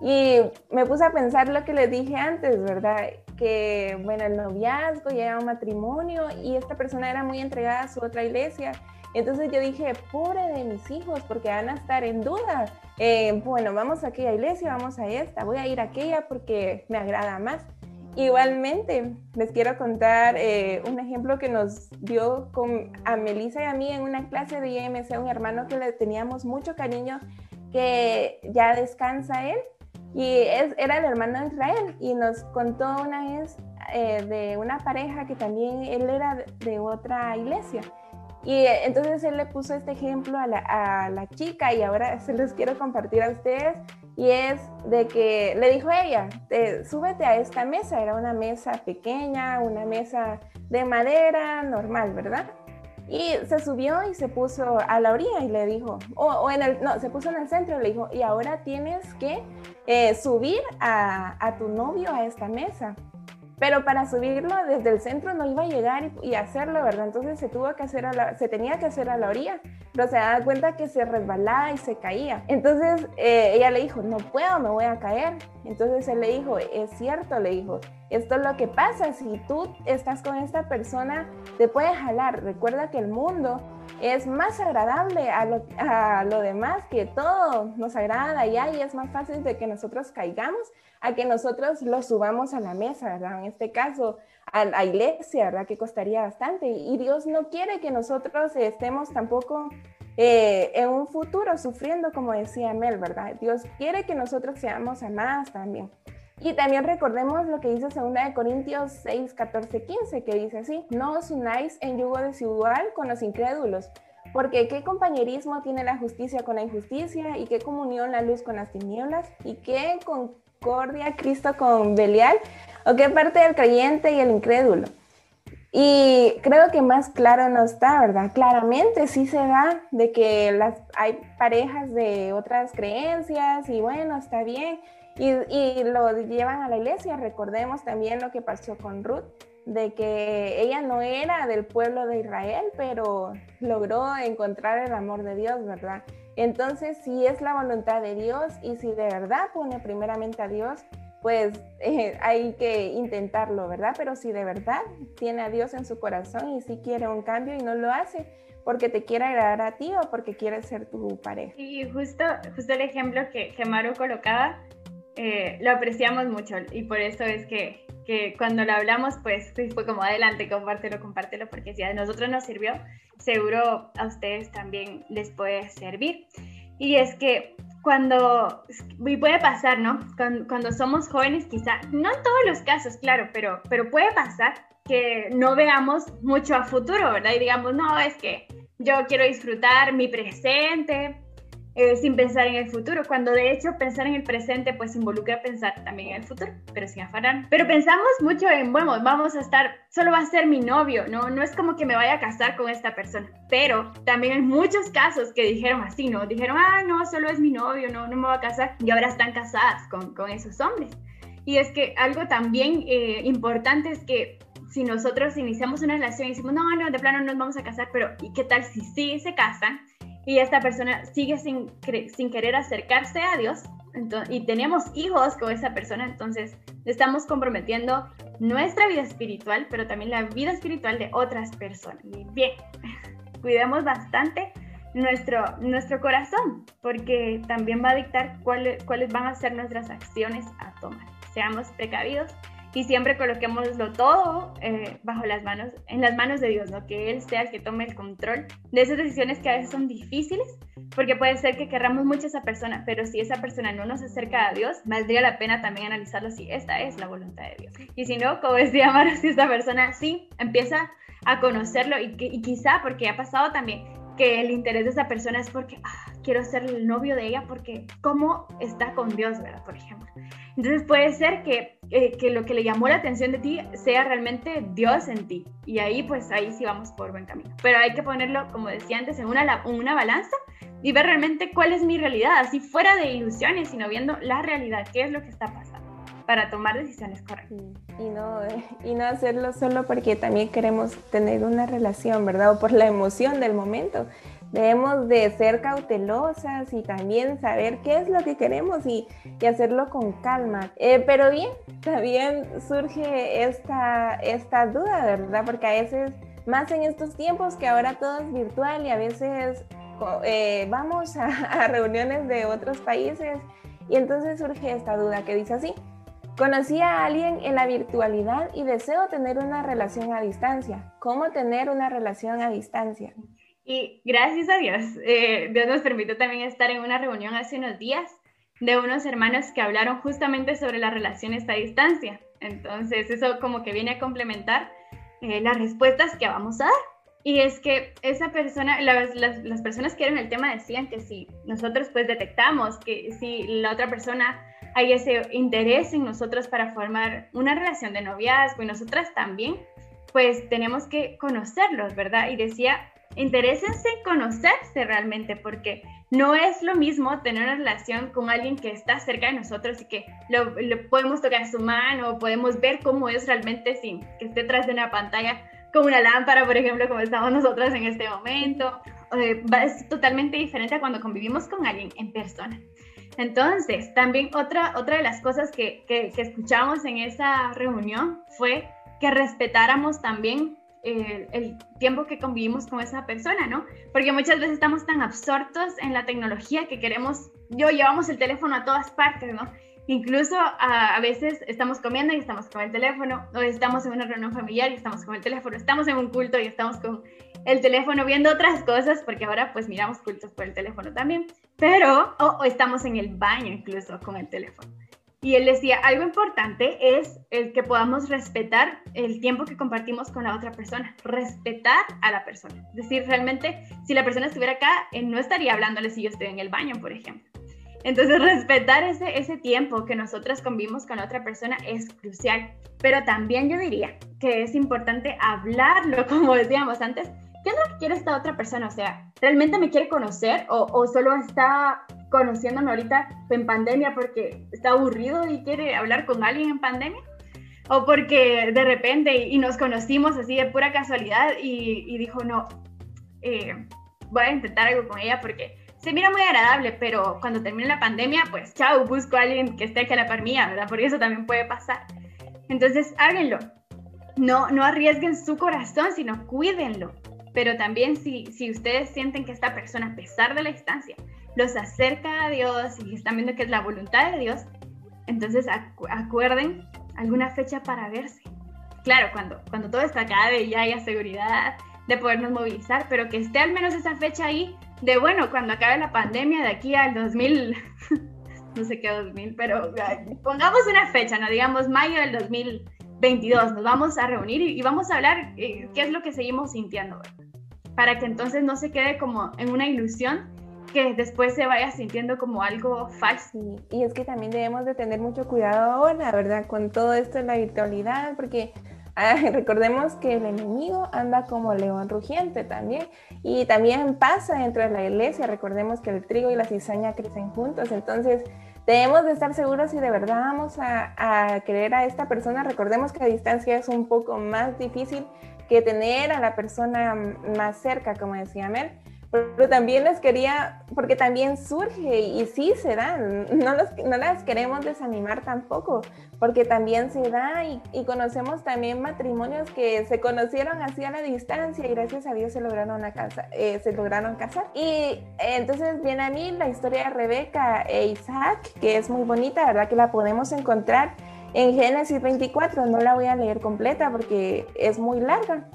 y me puse a pensar lo que les dije antes, ¿verdad? Que bueno, el noviazgo, llega un matrimonio y esta persona era muy entregada a su otra iglesia. Entonces yo dije, pobre de mis hijos, porque van a estar en duda. Eh, bueno, vamos a aquella iglesia, vamos a esta, voy a ir a aquella porque me agrada más. Igualmente, les quiero contar eh, un ejemplo que nos dio a Melissa y a mí en una clase de IMC, un hermano que le teníamos mucho cariño, que ya descansa él, y era el hermano de Israel, y nos contó una vez eh, de una pareja que también él era de otra iglesia. Y entonces él le puso este ejemplo a la, a la chica y ahora se los quiero compartir a ustedes y es de que le dijo ella, súbete a esta mesa, era una mesa pequeña, una mesa de madera normal, ¿verdad? Y se subió y se puso a la orilla y le dijo, o, en el, no, se puso en el centro y le dijo, y ahora tienes que eh, subir a tu novio a esta mesa pero para subirlo desde el centro no iba a llegar y, hacerlo, ¿verdad? Entonces se tuvo que hacer a la, se tenía que hacer a la orilla, pero se da cuenta que se resbalaba y se caía. Entonces eh, ella le dijo, no puedo, me voy a caer. Entonces él le dijo, es cierto, le dijo, esto es lo que pasa, si tú estás con esta persona, te puede jalar. Recuerda que el mundo es más agradable a lo, a demás, que todo nos agrada y ahí es más fácil de que nosotros caigamos a que nosotros lo subamos a la mesa, ¿verdad? En este caso, a la iglesia, ¿verdad? Que costaría bastante. Y Dios no quiere que nosotros estemos tampoco eh, en un futuro sufriendo, como decía Mel, ¿verdad? Dios quiere que nosotros seamos amadas también. Y también recordemos lo que dice 2 de Corintios 6, 14, 15, que dice así, no os unáis en yugo desigual con los incrédulos, porque qué compañerismo tiene la justicia con la injusticia y qué comunión la luz con las tinieblas y qué con concordia Cristo con Belial? ¿O qué parte del creyente y el incrédulo? Y creo que más claro no está, ¿verdad? Claramente sí se da de que las, hay parejas de otras creencias y bueno, está bien. Y, lo llevan a la iglesia. Recordemos también lo que pasó con Ruth, de que ella no era del pueblo de Israel, pero logró encontrar el amor de Dios, ¿verdad? Entonces, si es la voluntad de Dios y si de verdad pone primeramente a Dios, pues eh, hay que intentarlo, ¿verdad? Pero si de verdad tiene a Dios en su corazón y si quiere un cambio y no lo hace porque te quiere agradar a ti o porque quiere ser tu pareja. Y justo, justo el ejemplo que, que Maru colocaba, eh, lo apreciamos mucho y por eso es que, que cuando lo hablamos, pues fue como adelante, compártelo, compártelo, porque si a nosotros nos sirvió, seguro a ustedes también les puede servir. Y es que cuando, y puede pasar, ¿no? Cuando, somos jóvenes, quizá, no en todos los casos, claro, pero, pero puede pasar que no veamos mucho a futuro, ¿verdad? Y digamos, no, es que yo quiero disfrutar mi presente, eh, sin pensar en el futuro, cuando de hecho pensar en el presente pues involucra pensar también en el futuro, pero sin afanar. Pero pensamos mucho en, bueno, vamos a estar, solo va a ser mi novio, ¿no? No es como que me vaya a casar con esta persona, pero también hay muchos casos que dijeron así, ¿no? Dijeron, ah, no, solo es mi novio, no, no me voy a casar, y ahora están casadas con, con esos hombres. Y es que algo también eh, importante es que si nosotros iniciamos una relación y decimos, no, no, de plano no nos vamos a casar, pero ¿y qué tal si sí se casan y esta persona sigue sin, sin querer acercarse a Dios? y tenemos hijos con esa persona, entonces estamos comprometiendo nuestra vida espiritual, pero también la vida espiritual de otras personas. Bien, cuidemos bastante nuestro, nuestro corazón, porque también va a dictar cuáles, cuáles van a ser nuestras acciones a tomar. Seamos precavidos y siempre coloquémoslo todo eh, bajo las manos, en las manos de Dios, ¿no? Que Él sea el que tome el control de esas decisiones que a veces son difíciles, porque puede ser que querramos mucho a esa persona, pero si esa persona no nos acerca a Dios, valdría la pena también analizarlo si esta es la voluntad de Dios. Y si no, como decía Mara, si esta persona sí empieza a conocerlo y, y quizá, porque ha pasado también, que el interés de esa persona es porque ah, quiero ser el novio de ella porque cómo está con Dios, ¿verdad? Por ejemplo. Entonces puede ser que, eh, que, lo que le llamó la atención de ti sea realmente Dios en ti. Y ahí pues ahí sí vamos por buen camino. Pero hay que ponerlo, como decía antes, en una, una balanza y ver realmente cuál es mi realidad, así fuera de ilusiones, sino viendo la realidad, qué es lo que está pasando para tomar decisiones correctas. Y no, y no hacerlo solo porque también queremos tener una relación, ¿verdad? O por la emoción del momento. Debemos de ser cautelosas y también saber qué es lo que queremos y, y hacerlo con calma. Eh, pero bien, también surge esta, esta duda, ¿verdad? Porque a veces, más en estos tiempos que ahora todo es virtual y a veces eh, vamos a, a reuniones de otros países y entonces surge esta duda que dice así, Conocí a alguien en la virtualidad y deseo tener una relación a distancia. ¿Cómo tener una relación a distancia? Y gracias a Dios, eh, Dios nos permitió también estar en una reunión hace unos días de unos hermanos que hablaron justamente sobre las relaciones a distancia. Entonces, eso como que viene a complementar eh, las respuestas que vamos a dar. Y es que esa persona, las, las, personas que eran el tema decían que si nosotros pues detectamos que si la otra persona hay ese interés en nosotros para formar una relación de noviazgo y nosotras también, pues tenemos que conocerlos, ¿verdad? Y decía, interésense en conocerse realmente, porque no es lo mismo tener una relación con alguien que está cerca de nosotros y que lo, podemos tocar su mano, podemos ver cómo es realmente sin que esté tras de una pantalla con una lámpara, por ejemplo, como estamos nosotras en este momento. Es totalmente diferente a cuando convivimos con alguien en persona. Entonces, también otra, otra de las cosas que, que, escuchamos en esa reunión fue que respetáramos también el, el, tiempo que convivimos con esa persona, ¿no? Porque muchas veces estamos tan absortos en la tecnología que queremos, yo llevamos el teléfono a todas partes, ¿no? Incluso a, a, veces estamos comiendo y estamos con el teléfono, o estamos en una reunión familiar y estamos con el teléfono, estamos en un culto y estamos con el teléfono viendo otras cosas, porque ahora pues miramos cultos por el teléfono también, pero, o, estamos en el baño incluso con el teléfono. Y él decía, algo importante es el que podamos respetar el tiempo que compartimos con la otra persona, respetar a la persona. Es decir, realmente, si la persona estuviera acá, él no estaría hablándole si yo estoy en el baño, por ejemplo. Entonces, respetar ese, ese tiempo que nosotras convivimos con la otra persona es crucial. Pero también yo diría que es importante hablarlo, como decíamos antes, ¿qué es lo que quiere esta otra persona? O sea, ¿realmente me quiere conocer o, o solo está conociéndome ahorita en pandemia porque está aburrido y quiere hablar con alguien en pandemia? ¿O porque de repente y nos conocimos así de pura casualidad y, y dijo, no, eh, voy a intentar algo con ella porque se mira muy agradable, pero cuando termine la pandemia, pues chao, busco a alguien que esté aquí a la par mía, ¿verdad? Porque eso también puede pasar. Entonces, háganlo. No, no arriesguen su corazón, sino cuídenlo pero también si, si ustedes sienten que esta persona, a pesar de la distancia, los acerca a Dios y están viendo que es la voluntad de Dios, entonces acuerden alguna fecha para verse. Claro, cuando, cuando todo está acabe y ya haya seguridad de podernos movilizar, pero que esté al menos esa fecha ahí de, bueno, cuando acabe la pandemia de aquí al 2000, no sé qué 2000, pero pongamos una fecha, no digamos mayo del 2022, nos vamos a reunir y, vamos a hablar eh, qué es lo que seguimos sintiendo para que entonces no se quede como en una ilusión que después se vaya sintiendo como algo falso. y es que también debemos de tener mucho cuidado ahora, ¿verdad? Con todo esto en la virtualidad, porque ah, recordemos que el enemigo anda como león rugiente también, y también pasa dentro de la iglesia, recordemos que el trigo y la cizaña crecen juntos, entonces debemos de estar seguros si de verdad vamos a, a querer a esta persona. Recordemos que a distancia es un poco más difícil que tener a la persona más cerca, como decía Mel. Pero también les quería, porque también surge y sí se dan, no, no las queremos desanimar tampoco, porque también se da y, conocemos también matrimonios que se conocieron así a la distancia y gracias a Dios se lograron, eh, se lograron casar. Y entonces viene a mí la historia de Rebeca e Isaac, que es muy bonita, ¿verdad? Que la podemos encontrar en Génesis 24, no la voy a leer completa porque es muy larga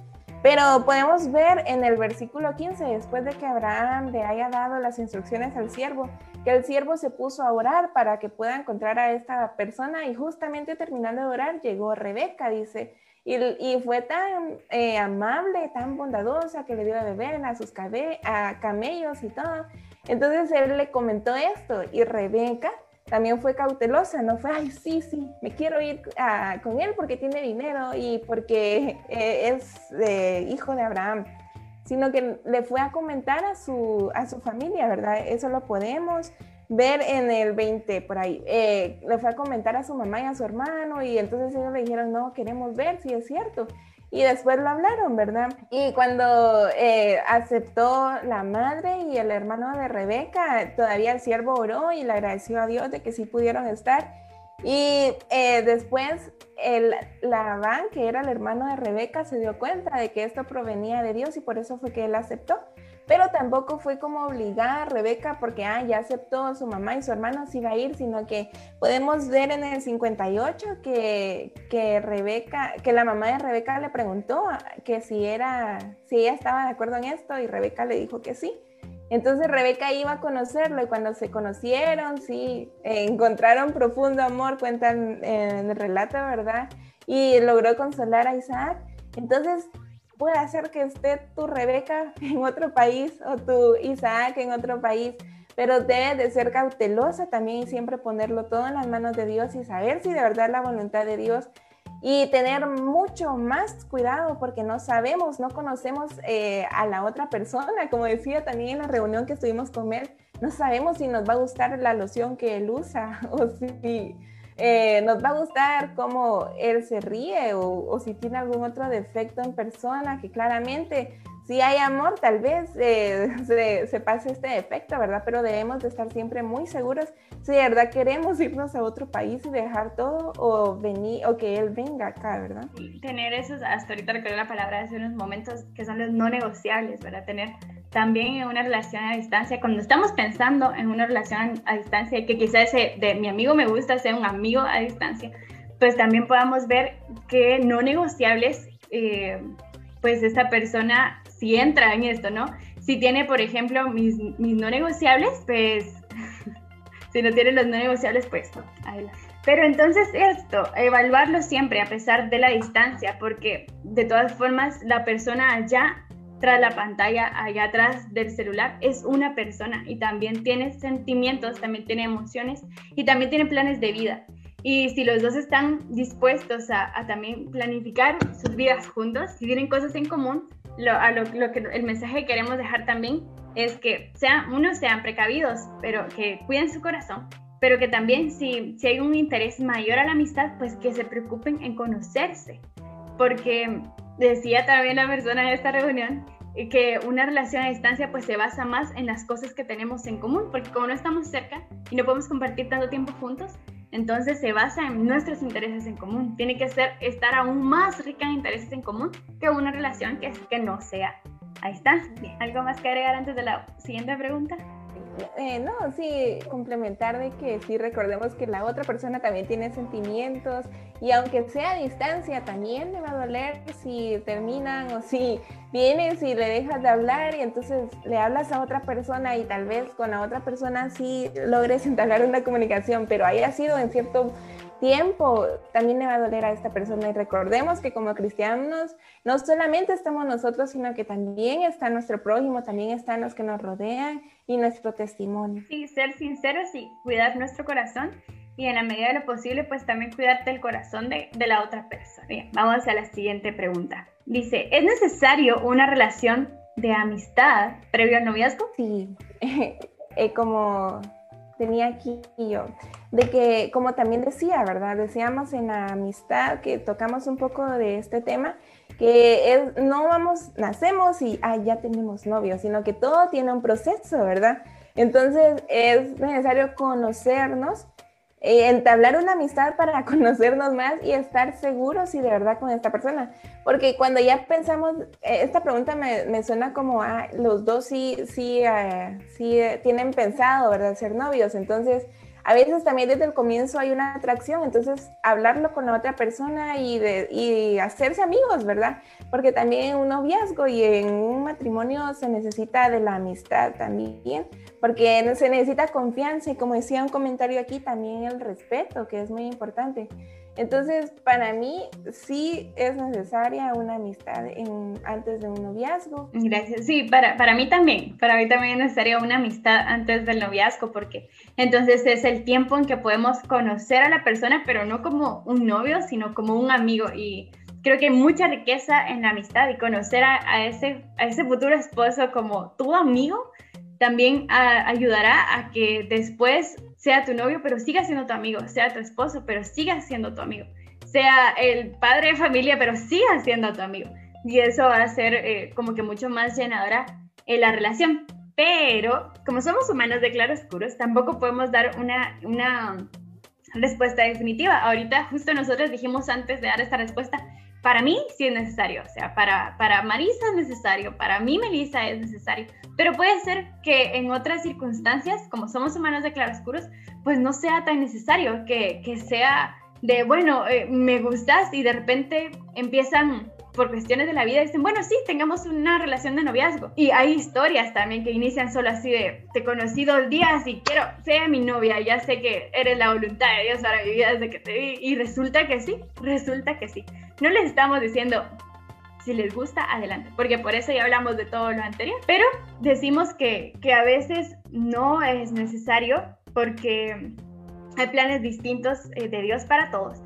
pero podemos ver en el versículo 15, después de que Abraham le haya dado las instrucciones al siervo, que el siervo se puso a orar para que pueda encontrar a esta persona y justamente terminando de orar llegó Rebeca, dice, y, fue tan eh, amable, tan bondadosa que le dio de beber a sus a camellos y todo. Entonces él le comentó esto y Rebeca también fue cautelosa, no fue, ay, sí, sí, me quiero ir con él porque tiene dinero y porque eh, es eh, hijo de Abraham, sino que le fue a comentar a su, a su familia, ¿verdad? Eso lo podemos ver en el 20 por ahí. Eh, le fue a comentar a su mamá y a su hermano y entonces ellos le dijeron, no, queremos ver si es cierto y después lo hablaron, ¿verdad? Y cuando eh, aceptó la madre y el hermano de Rebeca, todavía el siervo oró y le agradeció a Dios de que sí pudieron estar. Y eh, después el Labán, que era el hermano de Rebeca, se dio cuenta de que esto provenía de Dios y por eso fue que él aceptó pero tampoco fue como obligar a Rebeca porque ah, ya aceptó su mamá y su hermano si iba a ir, sino que podemos ver en el 58 que, que Rebeca, que la mamá de Rebeca le preguntó que si era, si ella estaba de acuerdo en esto y Rebeca le dijo que sí. Entonces Rebeca iba a conocerlo y cuando se conocieron, sí, encontraron profundo amor, cuentan en el relato, ¿verdad? Y logró consolar a Isaac. Entonces puede hacer que esté tu Rebeca en otro país o tu Isaac en otro país, pero debe de ser cautelosa también y siempre ponerlo todo en las manos de Dios y saber si de verdad la voluntad de Dios y tener mucho más cuidado porque no sabemos, no conocemos eh, a la otra persona, como decía también en la reunión que estuvimos con él, no sabemos si nos va a gustar la loción que él usa o si eh, nos va a gustar cómo él se ríe o, si tiene algún otro defecto en persona, que claramente si hay amor, tal vez eh, se, pase este defecto, ¿verdad? Pero debemos de estar siempre muy seguros si de verdad queremos irnos a otro país y dejar todo o venir o que él venga acá, ¿verdad? Tener esos, hasta ahorita recuerdo la palabra hace unos momentos que son los no negociables, ¿verdad? Tener también en una relación a distancia, cuando estamos pensando en una relación a distancia, que quizás ese de mi amigo me gusta ser un amigo a distancia, pues también podamos ver que no negociables, eh, pues esta persona si entra en esto, ¿no? Si tiene, por ejemplo, mis, mis no negociables, pues si no tiene los no negociables, pues adelante. Pero entonces esto, evaluarlo siempre a pesar de la distancia, porque de todas formas la persona allá tras la pantalla, allá atrás del celular, es una persona y también tiene sentimientos, también tiene emociones y también tiene planes de vida. Y si los dos están dispuestos a, también planificar sus vidas juntos, si tienen cosas en común, lo, a lo, que el mensaje que queremos dejar también es que sean, unos sean precavidos, pero que cuiden su corazón, pero que también si, si hay un interés mayor a la amistad, pues que se preocupen en conocerse, porque decía también la persona en esta reunión que una relación a distancia pues se basa más en las cosas que tenemos en común, porque como no estamos cerca y no podemos compartir tanto tiempo juntos, entonces se basa en nuestros intereses en común. Tiene que ser estar aún más rica en intereses en común que una relación que, que no sea a distancia. ¿Algo más que agregar antes de la siguiente pregunta? Eh, no, sí, complementar de que sí recordemos que la otra persona también tiene sentimientos y aunque sea a distancia, también le va a doler si terminan o si vienes y le dejas de hablar y entonces le hablas a otra persona y tal vez con la otra persona sí logres entablar una comunicación, pero haya sido en cierto tiempo también le va a doler a esta persona. Y recordemos que como cristianos no solamente estamos nosotros, sino que también está nuestro prójimo, también están los que nos rodean y nuestro testimonio. Sí, ser sinceros y cuidar nuestro corazón y en la medida de lo posible, pues también cuidarte el corazón de, de la otra persona. Bien, vamos a la siguiente pregunta. Dice, ¿es necesario una relación de amistad previo al noviazgo? Sí, eh, como tenía aquí yo. de que, como también decía, ¿verdad? Decíamos en la amistad que tocamos un poco de este tema, que no vamos, nacemos y ah, ya tenemos novio, sino que todo tiene un proceso, ¿verdad? Entonces es necesario conocernos, eh, entablar una amistad para conocernos más y estar seguros y de verdad con esta persona. Porque cuando ya pensamos, eh, esta pregunta me, me, suena como, ah, los dos sí, sí, eh, sí tienen pensado, ¿verdad? Ser novios. Entonces, a veces también desde el comienzo hay una atracción, entonces hablarlo con la otra persona y, de, y hacerse amigos, ¿verdad? Porque también en un noviazgo y en un matrimonio se necesita de la amistad también, porque se necesita confianza y como decía un comentario aquí, también el respeto, que es muy importante. Entonces, para mí sí es necesaria una amistad antes de un noviazgo. Gracias. Sí, para, para mí también. Para mí también es necesaria una amistad antes del noviazgo porque entonces es el tiempo en que podemos conocer a la persona, pero no como un novio, sino como un amigo. Y creo que hay mucha riqueza en la amistad y conocer a, a ese, a ese futuro esposo como tu amigo también ayudará a que después sea tu novio, pero siga siendo tu amigo, sea tu esposo, pero siga siendo tu amigo, sea el padre de familia, pero siga siendo tu amigo. Y eso va a ser eh, como que mucho más llenadora en la relación. Pero como somos humanos de claroscuros, tampoco podemos dar una, una respuesta definitiva. Ahorita justo nosotros dijimos antes de dar esta respuesta, para mí sí es necesario, o sea, para, para Marisa es necesario, para mí Melissa es necesario, pero puede ser que en otras circunstancias, como somos humanos de claroscuros, pues no sea tan necesario que, que sea de, bueno, eh, me gustas y de repente empiezan por cuestiones de la vida dicen, bueno, sí, tengamos una relación de noviazgo. Y hay historias también que inician solo así de, te conocí dos días y quiero, sea mi novia, ya sé que eres la voluntad de Dios para mi vida desde que te vi. Y resulta que sí, resulta que sí. No les estamos diciendo, si les gusta, adelante, porque por eso ya hablamos de todo lo anterior, pero decimos que, que a veces no es necesario porque hay planes distintos eh, de Dios para todos.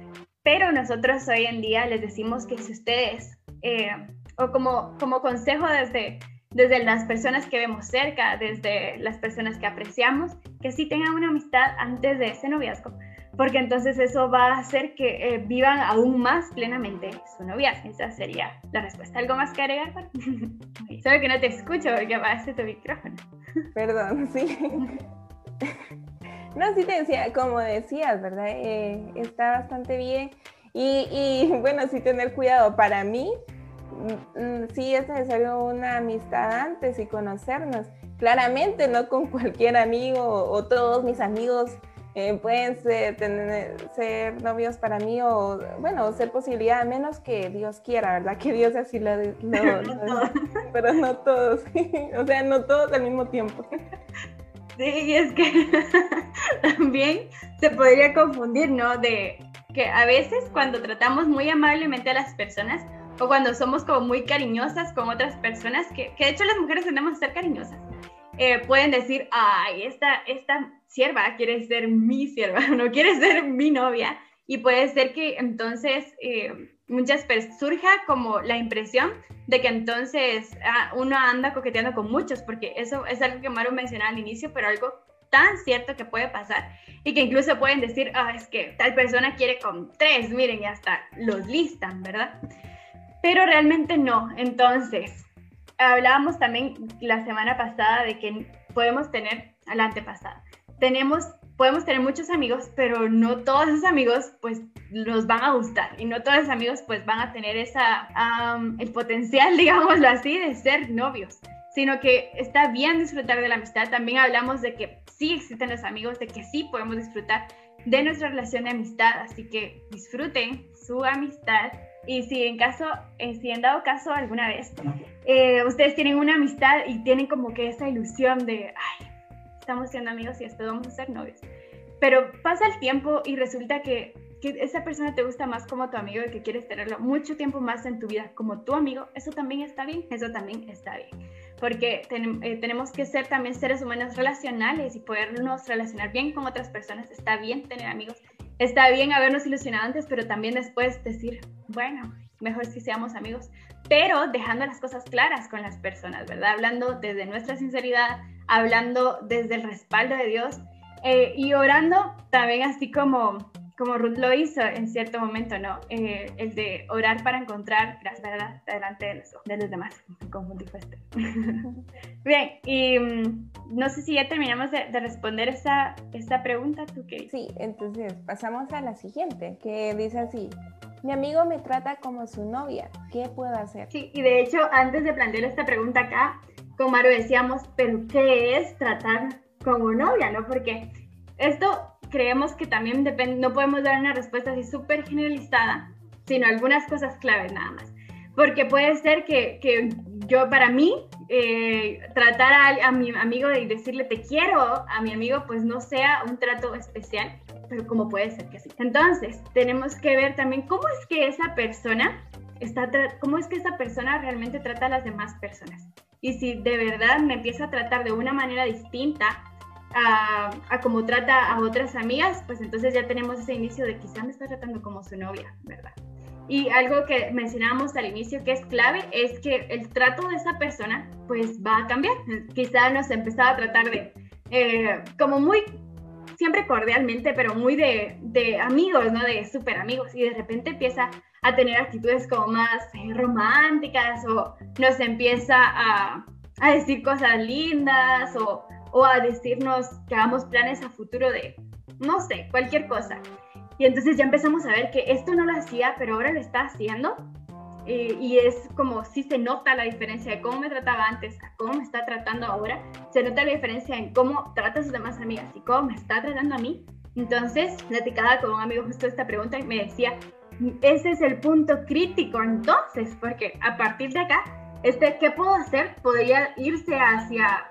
Pero nosotros hoy en día les decimos que si ustedes, eh, o como, como consejo desde, desde las personas que vemos cerca, desde las personas que apreciamos, que sí tengan una amistad antes de ese noviazgo, porque entonces eso va a hacer que eh, vivan aún más plenamente su noviazgo. Esa sería la respuesta. ¿Algo más que agregar? Solo que no te escucho porque apagaste tu micrófono. Perdón, sí. No, sí te decía, como decías, ¿verdad? Eh, está bastante bien. Y, bueno, sí tener cuidado. Para mí, mm, mm, sí es necesario una amistad antes y conocernos. Claramente, no con cualquier amigo o todos mis amigos eh, pueden ser, tener, ser novios para mí o, bueno, ser posibilidad, a menos que Dios quiera, ¿verdad? Que Dios así lo... lo, pero no todos, o sea, no todos al mismo tiempo. Sí, es que también se podría confundir, ¿no? De que a veces cuando tratamos muy amablemente a las personas o cuando somos como muy cariñosas con otras personas, que, que de hecho las mujeres tenemos que ser cariñosas, eh, pueden decir, ay, esta, esta sierva quiere ser mi sierva, no quiere ser mi novia. Y puede ser que entonces eh, muchas surja como la impresión de que entonces ah, uno anda coqueteando con muchos, porque eso es algo que Maru mencionaba al inicio, pero algo tan cierto que puede pasar y que incluso pueden decir, ah, es que tal persona quiere con tres, miren, y hasta los listan, ¿verdad? Pero realmente no. Entonces, hablábamos también la semana pasada de que podemos tener, la antepasada, tenemos podemos tener muchos amigos, pero no todos esos amigos pues nos van a gustar y no todos esos amigos pues van a tener esa, el potencial, digámoslo así, de ser novios, sino que está bien disfrutar de la amistad. También hablamos de que sí existen los amigos, de que sí podemos disfrutar de nuestra relación de amistad, así que disfruten su amistad. Y si en caso, eh, si en dado caso alguna vez eh, ustedes tienen una amistad y tienen como que esa ilusión de, ay, estamos siendo amigos y después vamos a ser novios. Pero pasa el tiempo y resulta que, que, esa persona te gusta más como tu amigo y que quieres tenerlo mucho tiempo más en tu vida como tu amigo, eso también está bien, eso también está bien. Porque eh, tenemos que ser también seres humanos relacionales y podernos relacionar bien con otras personas. Está bien tener amigos, está bien habernos ilusionado antes, pero también después decir, bueno, mejor si seamos amigos, pero dejando las cosas claras con las personas, ¿verdad? Hablando desde nuestra sinceridad, hablando desde el respaldo de Dios Eh, y orando también así como como Ruth lo hizo en cierto momento, ¿no? Eh, el de orar para encontrar gracias ¿verdad? delante de los, de los demás. Confundí este. Bien, y mm, no sé si ya terminamos de, responder esta, esta pregunta, ¿tú qué? Sí, entonces pasamos a la siguiente, que dice así. Mi amigo me trata como su novia, ¿qué puedo hacer? Sí, y de hecho, antes de plantear esta pregunta acá, con Maru decíamos, pero ¿qué es tratar como novia, no? Porque esto creemos que también depende, no podemos dar una respuesta así súper generalizada, sino algunas cosas claves nada más. Porque puede ser que, que yo, para mí, eh, tratar a, a, mi amigo y decirle te quiero a mi amigo, pues no sea un trato especial, pero como puede ser que sí. Entonces, tenemos que ver también cómo es que esa persona está, cómo es que esa persona realmente trata a las demás personas. Y si de verdad me empieza a tratar de una manera distinta a, como trata a otras amigas, pues entonces ya tenemos ese inicio de quizá me está tratando como su novia, ¿verdad? Y algo que mencionábamos al inicio que es clave es que el trato de esa persona pues va a cambiar. Quizá nos empezaba a tratar de eh, como muy, siempre cordialmente, pero muy de, de amigos, ¿no? De súper amigos. Y de repente empieza a tener actitudes como más eh, románticas o nos empieza a, a decir cosas lindas o o a decirnos que hagamos planes a futuro de, no sé, cualquier cosa. Y entonces ya empezamos a ver que esto no lo hacía, pero ahora lo está haciendo. Eh, y es como si se nota la diferencia de cómo me trataba antes a cómo me está tratando ahora. Se nota la diferencia en cómo trata a sus demás amigas y cómo me está tratando a mí. Entonces, platicaba con un amigo justo esta pregunta y me decía, ese es el punto crítico entonces, porque a partir de acá, este, ¿qué puedo hacer? Podría irse hacia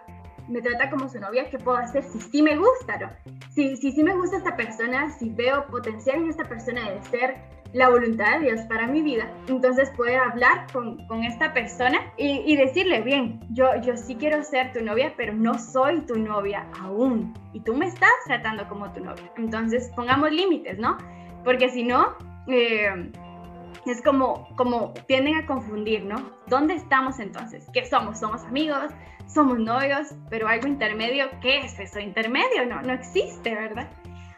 me trata como su novia, ¿qué puedo hacer si sí me gusta? ¿no? Si, si sí me gusta esta persona, si veo potencial en esta persona de ser la voluntad de Dios para mi vida, entonces puedo hablar con, con esta persona y, y, decirle, bien, yo, yo sí quiero ser tu novia, pero no soy tu novia aún. Y tú me estás tratando como tu novia. Entonces pongamos límites, ¿no? Porque si no... Eh, es como, como tienden a confundir, ¿no? ¿Dónde estamos entonces? ¿Qué somos? ¿Somos amigos? somos novios, pero algo intermedio, ¿qué es eso intermedio? No, no existe, ¿verdad?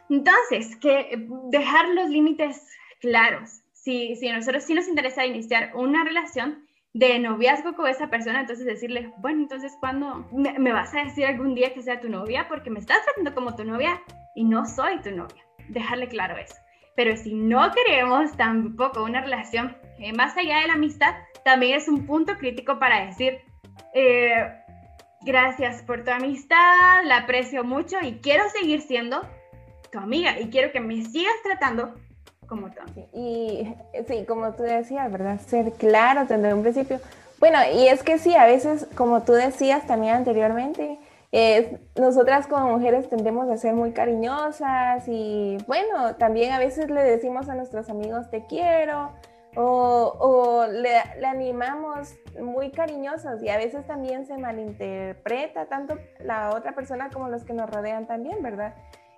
Entonces, que dejar los límites claros. Si, si nosotros sí nos interesa iniciar una relación de noviazgo con esa persona, entonces decirle, bueno, entonces, ¿cuándo me, me vas a decir algún día que sea tu novia? Porque me estás tratando como tu novia y no soy tu novia. Dejarle claro eso. Pero si no queremos tampoco una relación eh, más allá de la amistad, también es un punto crítico para decir, eh, Gracias por tu amistad, la aprecio mucho y quiero seguir siendo tu amiga y quiero que me sigas tratando como tú. Y sí, como tú decías, ¿verdad? Ser claro desde un principio. Bueno, y es que sí, a veces, como tú decías también anteriormente, nosotras como mujeres tendemos a ser muy cariñosas y bueno, también a veces le decimos a nuestros amigos te quiero o, le, animamos muy cariñosos y a veces también se malinterpreta tanto la otra persona como los que nos rodean también, ¿verdad?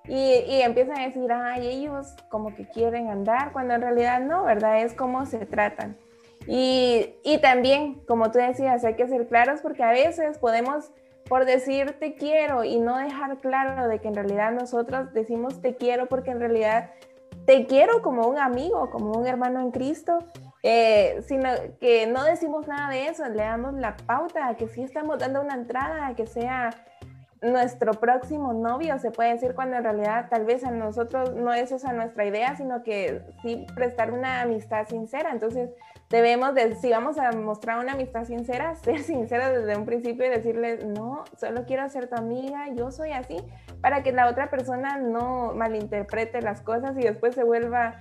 Y, empiezan a decir, ay, ellos como que quieren andar, cuando en realidad no, ¿verdad? Es como se tratan. Y, y también, como tú decías, hay que ser claros porque a veces podemos, por decir te quiero y no dejar claro de que en realidad nosotros decimos te quiero porque en realidad te quiero como un amigo, como un hermano en Cristo, eh, sino que no decimos nada de eso, le damos la pauta que sí estamos dando una entrada que sea nuestro próximo novio, se puede decir, cuando en realidad tal vez a nosotros no es esa nuestra idea, sino que sí prestar una amistad sincera. Entonces, debemos de, si vamos a mostrar una amistad sincera, ser sincera desde un principio y decirle, no, solo quiero ser tu amiga, yo soy así, para que la otra persona no malinterprete las cosas y después se vuelva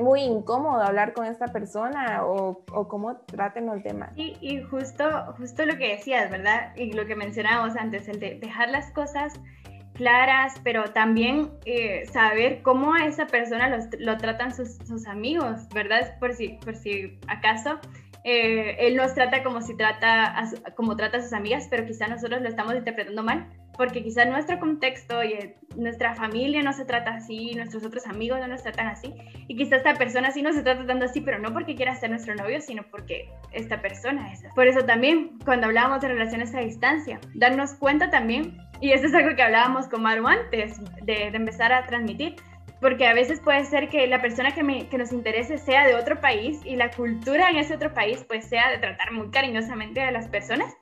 muy incómodo hablar con esta persona o, o cómo traten los temas. Y, y, justo, justo lo que decías, ¿verdad? Y lo que mencionábamos antes, el de dejar las cosas claras, pero también eh, saber cómo a esa persona lo tratan sus, sus, amigos, ¿verdad? Por si, por si acaso eh, él nos trata como si trata como trata a sus amigas, pero quizá nosotros lo estamos interpretando mal porque quizás nuestro contexto y eh, nuestra familia no se trata así, nuestros otros amigos no nos tratan así, y quizás esta persona sí nos está tratando así, pero no porque quiera ser nuestro novio, sino porque esta persona es. Por eso también, cuando hablábamos de relaciones a distancia, darnos cuenta también, y eso es algo que hablábamos con Maru antes de empezar a transmitir, porque a veces puede ser que la persona que, me, que, nos interese sea de otro país y la cultura en ese otro país pues sea de tratar muy cariñosamente a las personas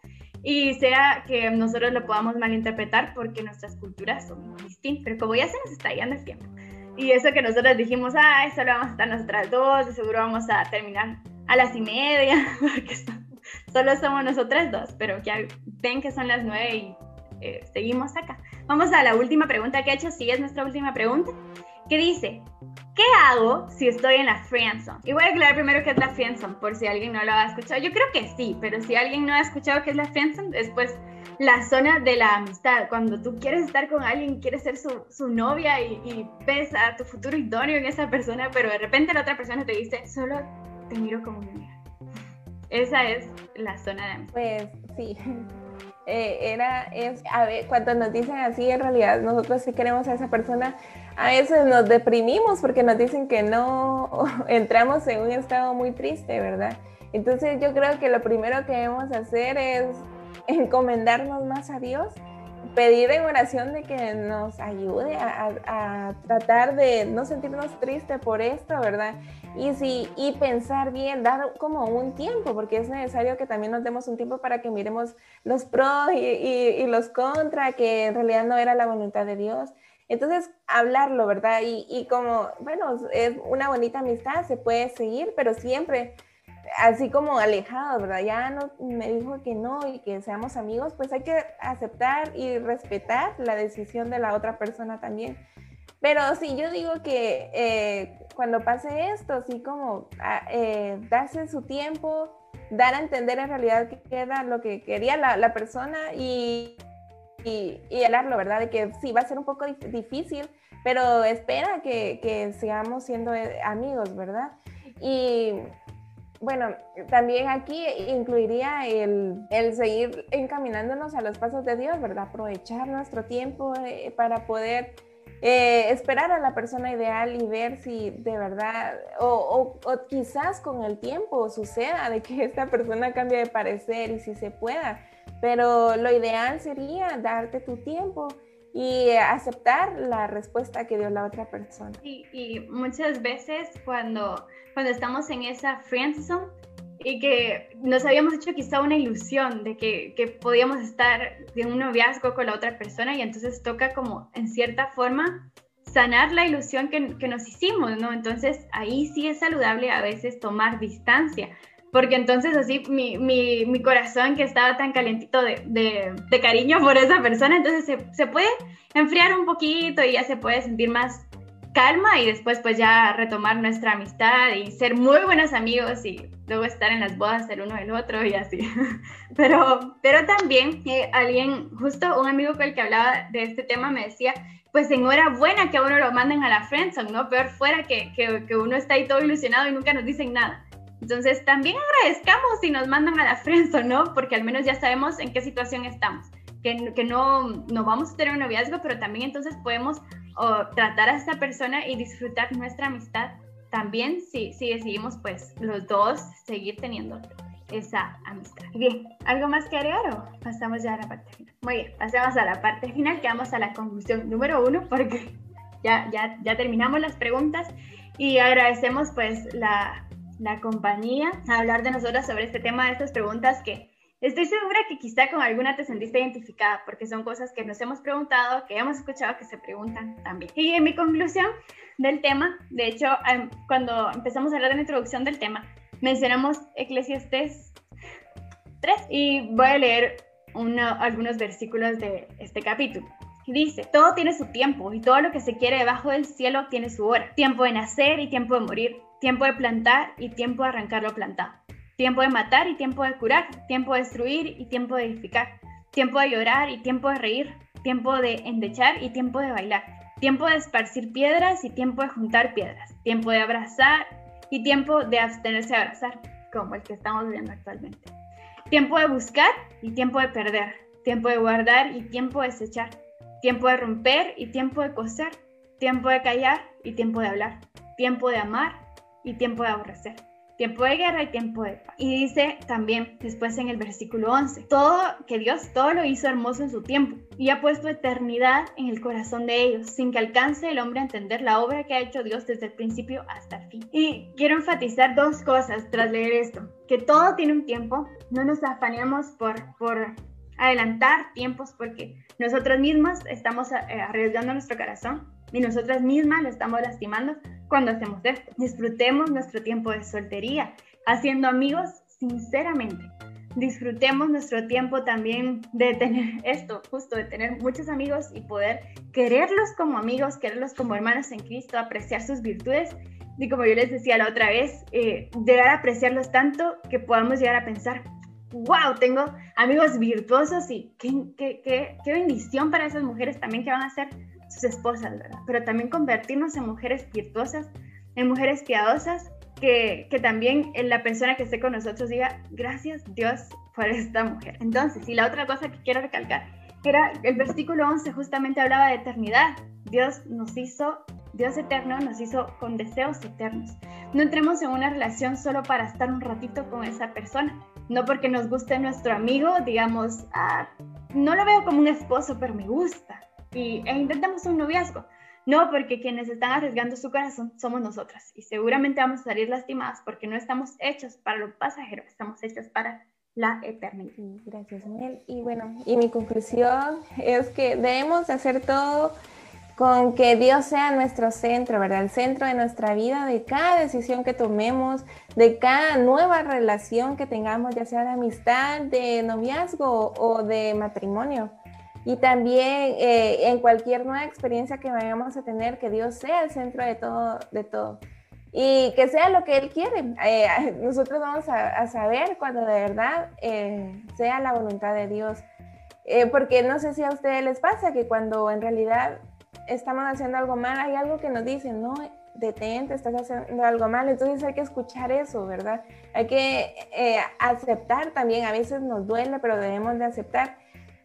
y sea que nosotros lo podamos malinterpretar porque nuestras culturas son muy distintas, pero como ya se nos está yendo el tiempo. Y eso que nosotros dijimos, ah, solo vamos a estar nosotras dos, y seguro vamos a terminar a las y media, porque solo somos nosotras dos, pero ya ven que son las nueve y eh, seguimos acá. Vamos a la última pregunta que ha hecho, sí es nuestra última pregunta que dice, ¿qué hago si estoy en la friendzone? Y voy a aclarar primero qué es la friendzone, por si alguien no lo ha escuchado. Yo creo que sí, pero si alguien no ha escuchado qué es la friendzone, después la zona de la amistad, cuando tú quieres estar con alguien, quieres ser su, su novia y, y, ves a tu futuro idóneo en esa persona, pero de repente la otra persona te dice, solo te miro como mi amiga. Esa es la zona de amistad. Pues sí. Eh, era, es, a ver, cuando nos dicen así, en realidad nosotros sí queremos a esa persona, a veces nos deprimimos porque nos dicen que no entramos en un estado muy triste, ¿verdad? Entonces yo creo que lo primero que debemos hacer es encomendarnos más a Dios, pedir en oración de que nos ayude a, tratar de no sentirnos tristes por esto, ¿verdad? y, sí, y pensar bien, dar como un tiempo, porque es necesario que también nos demos un tiempo para que miremos los pros y, y, los contra, que en realidad no era la voluntad de Dios. Entonces, hablarlo, ¿verdad? Y, como, bueno, es una bonita amistad, se puede seguir, pero siempre así como alejado, ¿verdad? Ya no me dijo que no y que seamos amigos, pues hay que aceptar y respetar la decisión de la otra persona también. Pero sí, yo digo que eh, cuando pase esto, sí como ah, eh, darse su tiempo, dar a entender en realidad qué era lo que quería la persona y, y, y, hablarlo, ¿verdad? De que sí, va a ser un poco difícil, pero espera que, que sigamos siendo eh, amigos, ¿verdad? Y bueno, también aquí incluiría el, el, seguir encaminándonos a los pasos de Dios, ¿verdad? Aprovechar nuestro tiempo para poder eh, esperar a la persona ideal y ver si de verdad, o, o, quizás con el tiempo suceda de que esta persona cambie de parecer y si se pueda, pero lo ideal sería darte tu tiempo y aceptar la respuesta que dio la otra persona. Y, y muchas veces cuando, cuando estamos en esa friend zone, y que nos habíamos hecho quizá una ilusión de que, que, podíamos estar en un noviazgo con la otra persona y entonces toca como en cierta forma sanar la ilusión que, que nos hicimos, ¿no? Entonces ahí sí es saludable a veces tomar distancia, porque entonces así mi, mi, mi corazón que estaba tan calentito de, de, de, cariño por esa persona, entonces se, se puede enfriar un poquito y ya se puede sentir más calma y después pues ya retomar nuestra amistad y ser muy buenos amigos y luego estar en las bodas del uno del otro y así. Pero, pero también eh, alguien, justo un amigo con el que hablaba de este tema me decía, pues enhorabuena que a uno lo manden a la friendzone, ¿no? Peor fuera que, que, que uno está ahí todo ilusionado y nunca nos dicen nada. Entonces también agradezcamos si nos mandan a la friendzone, ¿no? Porque al menos ya sabemos en qué situación estamos. Que, que no, no vamos a tener un noviazgo, pero también entonces podemos o tratar a esta persona y disfrutar nuestra amistad también si, si decidimos pues los dos seguir teniendo esa amistad. Bien, ¿algo más que agregar o pasamos ya a la parte final? Muy bien, pasemos a la parte final, que vamos a la conclusión número uno porque ya, ya, ya terminamos las preguntas y agradecemos pues la, la compañía a hablar de nosotras sobre este tema de estas preguntas que Estoy segura que quizá con alguna te sentiste identificada porque son cosas que nos hemos preguntado, que hemos escuchado que se preguntan también. Y en mi conclusión del tema, de hecho, em, cuando empezamos a hablar de la introducción del tema, mencionamos Eclesiastes 3 y voy a leer algunos versículos de este capítulo. Dice, todo tiene su tiempo y todo lo que se quiere debajo del cielo tiene su hora. Tiempo de nacer y tiempo de morir, tiempo de plantar y tiempo de arrancar lo plantado tiempo de matar y tiempo de curar, tiempo de destruir y tiempo de edificar, tiempo de llorar y tiempo de reír, tiempo de endechar y tiempo de bailar, tiempo de esparcir piedras y tiempo de juntar piedras, tiempo de abrazar y tiempo de abstenerse de abrazar, como el que estamos viviendo actualmente, tiempo de buscar y tiempo de perder, tiempo de guardar y tiempo de desechar, tiempo de romper y tiempo de coser, tiempo de callar y tiempo de hablar, tiempo de amar y tiempo de aborrecer tiempo de guerra y tiempo de paz. Y dice también después en el versículo 11, todo que Dios todo lo hizo hermoso en su tiempo y ha puesto eternidad en el corazón de ellos, sin que alcance el hombre a entender la obra que ha hecho Dios desde el principio hasta el fin. Y quiero enfatizar dos cosas tras leer esto, que todo tiene un tiempo, no nos afanemos por, por adelantar tiempos porque nosotros mismos estamos eh, arriesgando nuestro corazón y nosotras mismas lo estamos lastimando cuando hacemos esto. Disfrutemos nuestro tiempo de soltería, haciendo amigos sinceramente. Disfrutemos nuestro tiempo también de tener esto, justo de tener muchos amigos y poder quererlos como amigos, quererlos como hermanos en Cristo, apreciar sus virtudes y como yo les decía la otra vez, eh, llegar a apreciarlos tanto que podamos llegar a pensar, wow, tengo amigos virtuosos y qué, qué, qué, qué bendición para esas mujeres también que van a ser sus esposas, ¿verdad? Pero también convertirnos en mujeres virtuosas, en mujeres piadosas, que, que también la persona que esté con nosotros diga, gracias Dios por esta mujer. Entonces, y la otra cosa que quiero recalcar, era el versículo 11 justamente hablaba de eternidad. Dios nos hizo, Dios eterno nos hizo con deseos eternos. No entremos en una relación solo para estar un ratito con esa persona, no porque nos guste nuestro amigo, digamos, ah, no lo veo como un esposo, pero me gusta y, e intentamos un noviazgo. No, porque quienes están arriesgando su corazón somos nosotras y seguramente vamos a salir lastimadas porque no estamos hechos para lo pasajero, estamos hechos para la eternidad. Gracias, Mel. Y bueno, y mi conclusión es que debemos hacer todo con que Dios sea nuestro centro, ¿verdad? El centro de nuestra vida, de cada decisión que tomemos, de cada nueva relación que tengamos, ya sea de amistad, de noviazgo o de matrimonio y también eh, en cualquier nueva experiencia que vayamos a tener, que Dios sea el centro de todo, de todo. Y que sea lo que Él quiere. Eh, nosotros vamos a, saber cuando de verdad eh, sea la voluntad de Dios. porque no sé si a ustedes les pasa que cuando en realidad estamos haciendo algo mal, hay algo que nos dice, no, detente, estás haciendo algo mal. Entonces hay que escuchar eso, ¿verdad? Hay que aceptar también. A veces nos duele, pero debemos de aceptar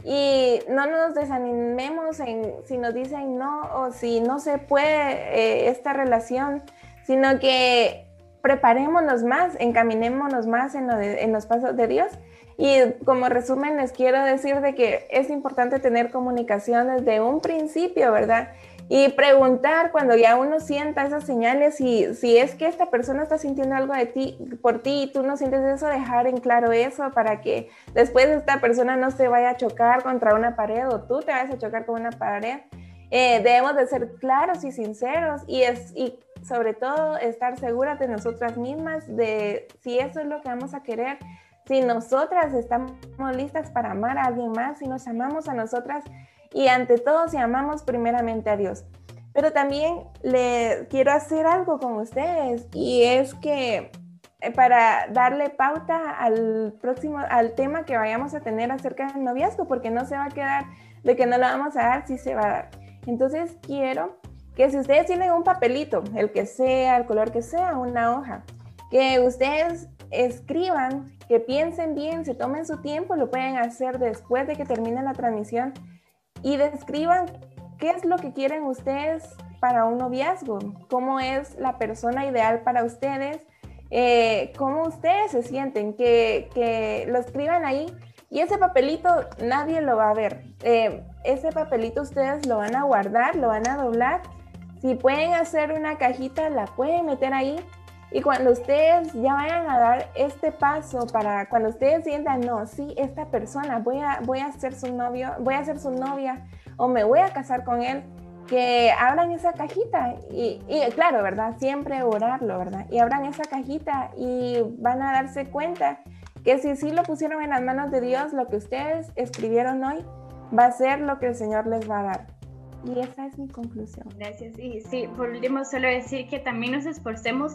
y no nos desanimemos en si nos dicen no o si no se puede eh, esta relación, sino que preparémonos más, encaminémonos más en, en los pasos de Dios. Y como resumen les quiero decir de que es importante tener comunicación desde un principio, ¿verdad? Y preguntar cuando ya uno sienta esas señales y si es que esta persona está sintiendo algo de ti por ti y tú no sientes eso, dejar en claro eso para que después esta persona no se vaya a chocar contra una pared o tú te vayas a chocar con una pared. Eh, debemos de ser claros y sinceros y, es, y sobre todo estar seguras de nosotras mismas, de si eso es lo que vamos a querer, si nosotras estamos listas para amar a alguien más, si nos amamos a nosotras y ante todo si amamos primeramente a Dios. Pero también le quiero hacer algo con ustedes y es que eh, para darle pauta al próximo, al tema que vayamos a tener acerca del noviazgo, porque no se va a quedar de que no lo vamos a dar, si se va a dar. Entonces quiero que si ustedes tienen un papelito, el que sea, el color que sea, una hoja, que ustedes escriban, que piensen bien, se tomen su tiempo, lo pueden hacer después de que termine la transmisión y describan qué es lo que quieren ustedes para un noviazgo, cómo es la persona ideal para ustedes, eh, cómo ustedes se sienten, que, lo escriban ahí y ese papelito nadie lo va a ver. Eh, ese papelito ustedes lo van a guardar, lo van a doblar. Si pueden hacer una cajita, la pueden meter ahí y cuando ustedes ya vayan a dar este paso para cuando ustedes sientan, no, sí, esta persona, voy a, voy a ser su novio, voy a ser su novia o me voy a casar con él, que abran esa cajita y, y, claro, ¿verdad? Siempre orarlo, ¿verdad? Y abran esa cajita y van a darse cuenta que si sí lo pusieron en las manos de Dios, lo que ustedes escribieron hoy va a ser lo que el Señor les va a dar. Y esa es mi conclusión. Gracias. Y sí, por último, solo decir que también nos esforcemos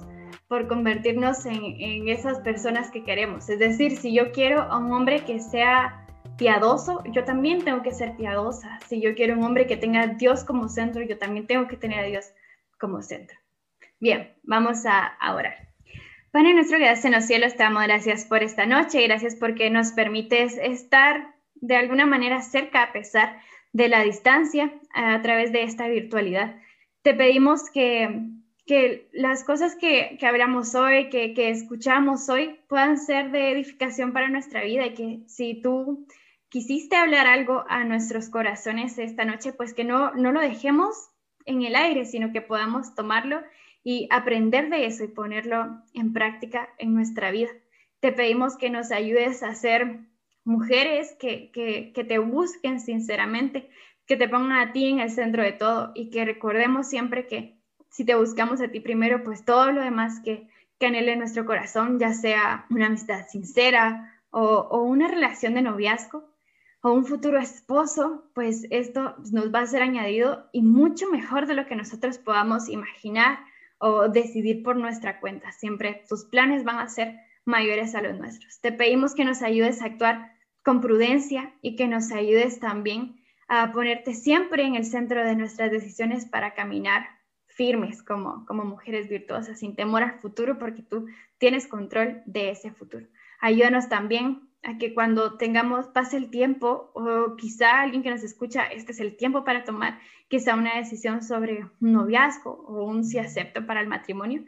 por convertirnos en, esas personas que queremos. Es decir, si yo quiero a un hombre que sea piadoso, yo también tengo que ser piadosa. Si yo quiero un hombre que tenga a Dios como centro, yo también tengo que tener a Dios como centro. Bien, vamos a, orar. Padre nuestro que en los cielos, te damos gracias por esta noche, gracias porque nos permites estar de alguna manera cerca a pesar de la distancia a través de esta virtualidad. Te pedimos que, que las cosas que, que hablamos hoy, que, que, escuchamos hoy, puedan ser de edificación para nuestra vida y que si tú quisiste hablar algo a nuestros corazones esta noche, pues que no, no lo dejemos en el aire, sino que podamos tomarlo y aprender de eso y ponerlo en práctica en nuestra vida. Te pedimos que nos ayudes a ser mujeres que, que, te busquen sinceramente, que te pongan a ti en el centro de todo y que recordemos siempre que si te buscamos a ti primero, pues todo lo demás que, que anhele nuestro corazón, ya sea una amistad sincera o, o una relación de noviazgo, o un futuro esposo, pues esto nos va a ser añadido y mucho mejor de lo que nosotros podamos imaginar o decidir por nuestra cuenta. Siempre tus planes van a ser mayores a los nuestros. Te pedimos que nos ayudes a actuar con prudencia y que nos ayudes también a ponerte siempre en el centro de nuestras decisiones para caminar firmes como, como mujeres virtuosas, sin temor al futuro, porque tú tienes control de ese futuro. Ayúdanos también a que cuando tengamos, pase el tiempo, o quizá alguien que nos escucha, este es el tiempo para tomar quizá una decisión sobre un noviazgo o un si acepto para el matrimonio,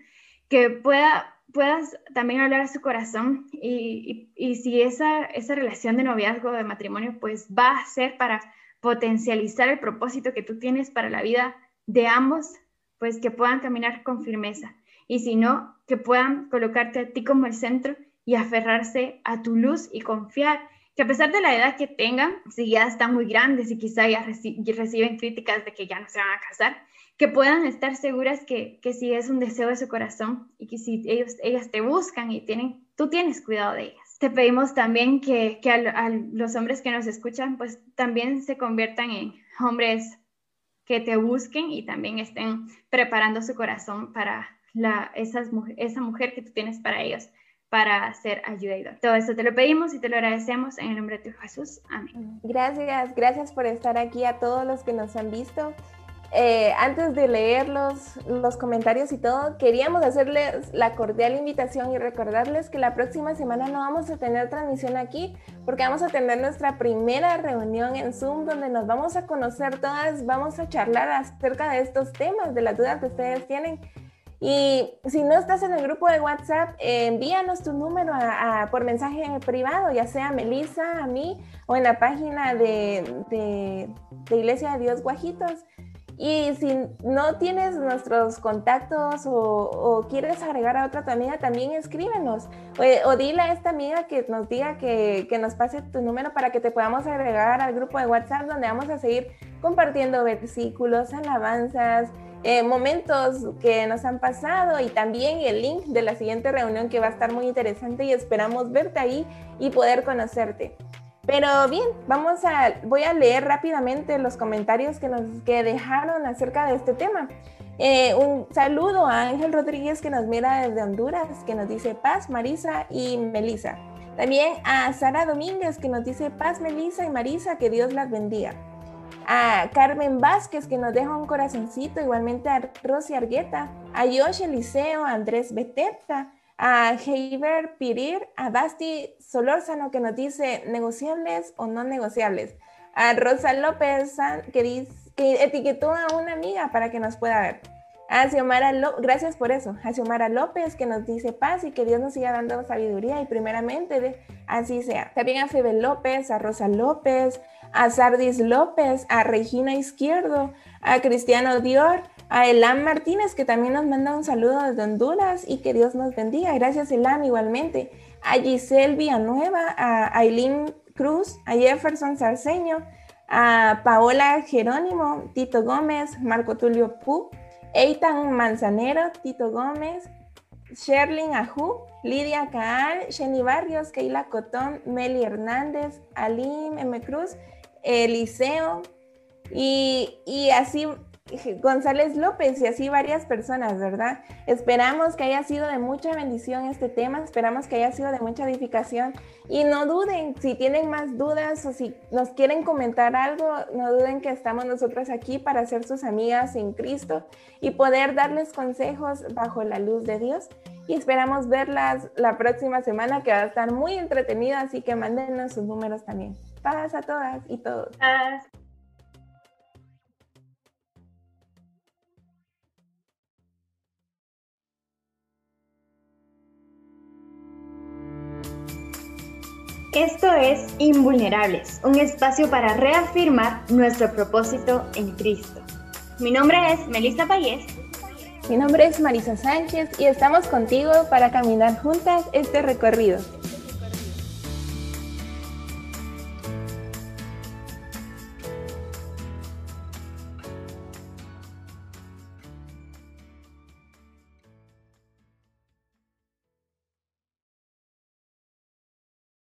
que pueda, puedas también hablar a su corazón y, y, si esa, esa relación de noviazgo de matrimonio pues va a ser para potencializar el propósito que tú tienes para la vida de ambos, pues que puedan caminar con firmeza. Y si no, que puedan colocarte a ti como el centro y aferrarse a tu luz y confiar que a pesar de la edad que tengan, si ya están muy grandes y quizá ya reciben críticas de que ya no se van a casar, que puedan estar seguras que, que si es un deseo de su corazón y que si ellos, ellas te buscan y tienen, tú tienes cuidado de ellas. Te pedimos también que, que a, los hombres que nos escuchan, pues también se conviertan en hombres que te busquen y también estén preparando su corazón para la, esas, esa mujer que tú tienes para ellos para ser ayudador. Todo eso te lo pedimos y te lo agradecemos en el nombre de Jesús. Amén. Gracias, gracias por estar aquí a todos los que nos han visto. Eh, antes de leer los, los comentarios y todo, queríamos hacerles la cordial invitación y recordarles que la próxima semana no vamos a tener transmisión aquí porque vamos a tener nuestra primera reunión en Zoom donde nos vamos a conocer todas, vamos a charlar acerca de estos temas, de las dudas que ustedes tienen y si no estás en el grupo de WhatsApp, envíanos tu número por mensaje privado, ya sea a Melissa, a mí o en la página de, de, Iglesia de Dios Guajitos. Y si no tienes nuestros contactos o, quieres agregar a otra tu amiga, también escríbenos. O, dile a esta amiga que nos diga que, nos pase tu número para que te podamos agregar al grupo de WhatsApp donde vamos a seguir compartiendo versículos, alabanzas, eh, momentos que nos han pasado y también el link de la siguiente reunión que va a estar muy interesante y esperamos verte ahí y poder conocerte. Pero bien, vamos a, voy a leer rápidamente los comentarios que nos que dejaron acerca de este tema. Eh, un saludo a Ángel Rodríguez que nos mira desde Honduras, que nos dice paz, Marisa y Melisa. También a Sara Domínguez que nos dice paz, Melisa y Marisa, que Dios las bendiga a Carmen Vázquez que nos deja un corazoncito, igualmente a Rosy Argueta, a Yoshi Eliseo, a Andrés Beteta, a Heiber Pirir, a Basti Solórzano que nos dice negociables o no negociables, a Rosa López que, etiquetó a una amiga para que nos pueda ver. A Xiomara gracias por eso. A Xiomara López que nos dice paz y que Dios nos siga dando sabiduría y primeramente así sea. También a Febe López, a Rosa López, a Sardis López, a Regina Izquierdo, a Cristiano Dior, a Elam Martínez, que también nos manda un saludo desde Honduras y que Dios nos bendiga. Gracias, Elam, igualmente. A Giselle Villanueva, a Aileen Cruz, a Jefferson Sarceño, a Paola Jerónimo, Tito Gómez, Marco Tulio Pu, Eitan Manzanero, Tito Gómez, Sherlyn Ajú, Lidia Caal, Jenny Barrios, Keila Cotón, Meli Hernández, Alim M. Cruz, Eliseo y, y así González López y así varias personas, ¿verdad? Esperamos que haya sido de mucha bendición este tema, esperamos que haya sido de mucha edificación y no duden, si tienen más dudas o si nos quieren comentar algo, no duden que estamos nosotros aquí para ser sus amigas en Cristo y poder darles consejos bajo la luz de Dios. Y esperamos verlas la próxima semana que va a estar muy entretenida, así que mándenos sus números también. Paz a todas y todos. Paz. Esto es Invulnerables, un espacio para reafirmar nuestro propósito en Cristo. Mi nombre es Melissa Payés. Mi nombre es Marisa Sánchez y estamos contigo para caminar juntas este recorrido.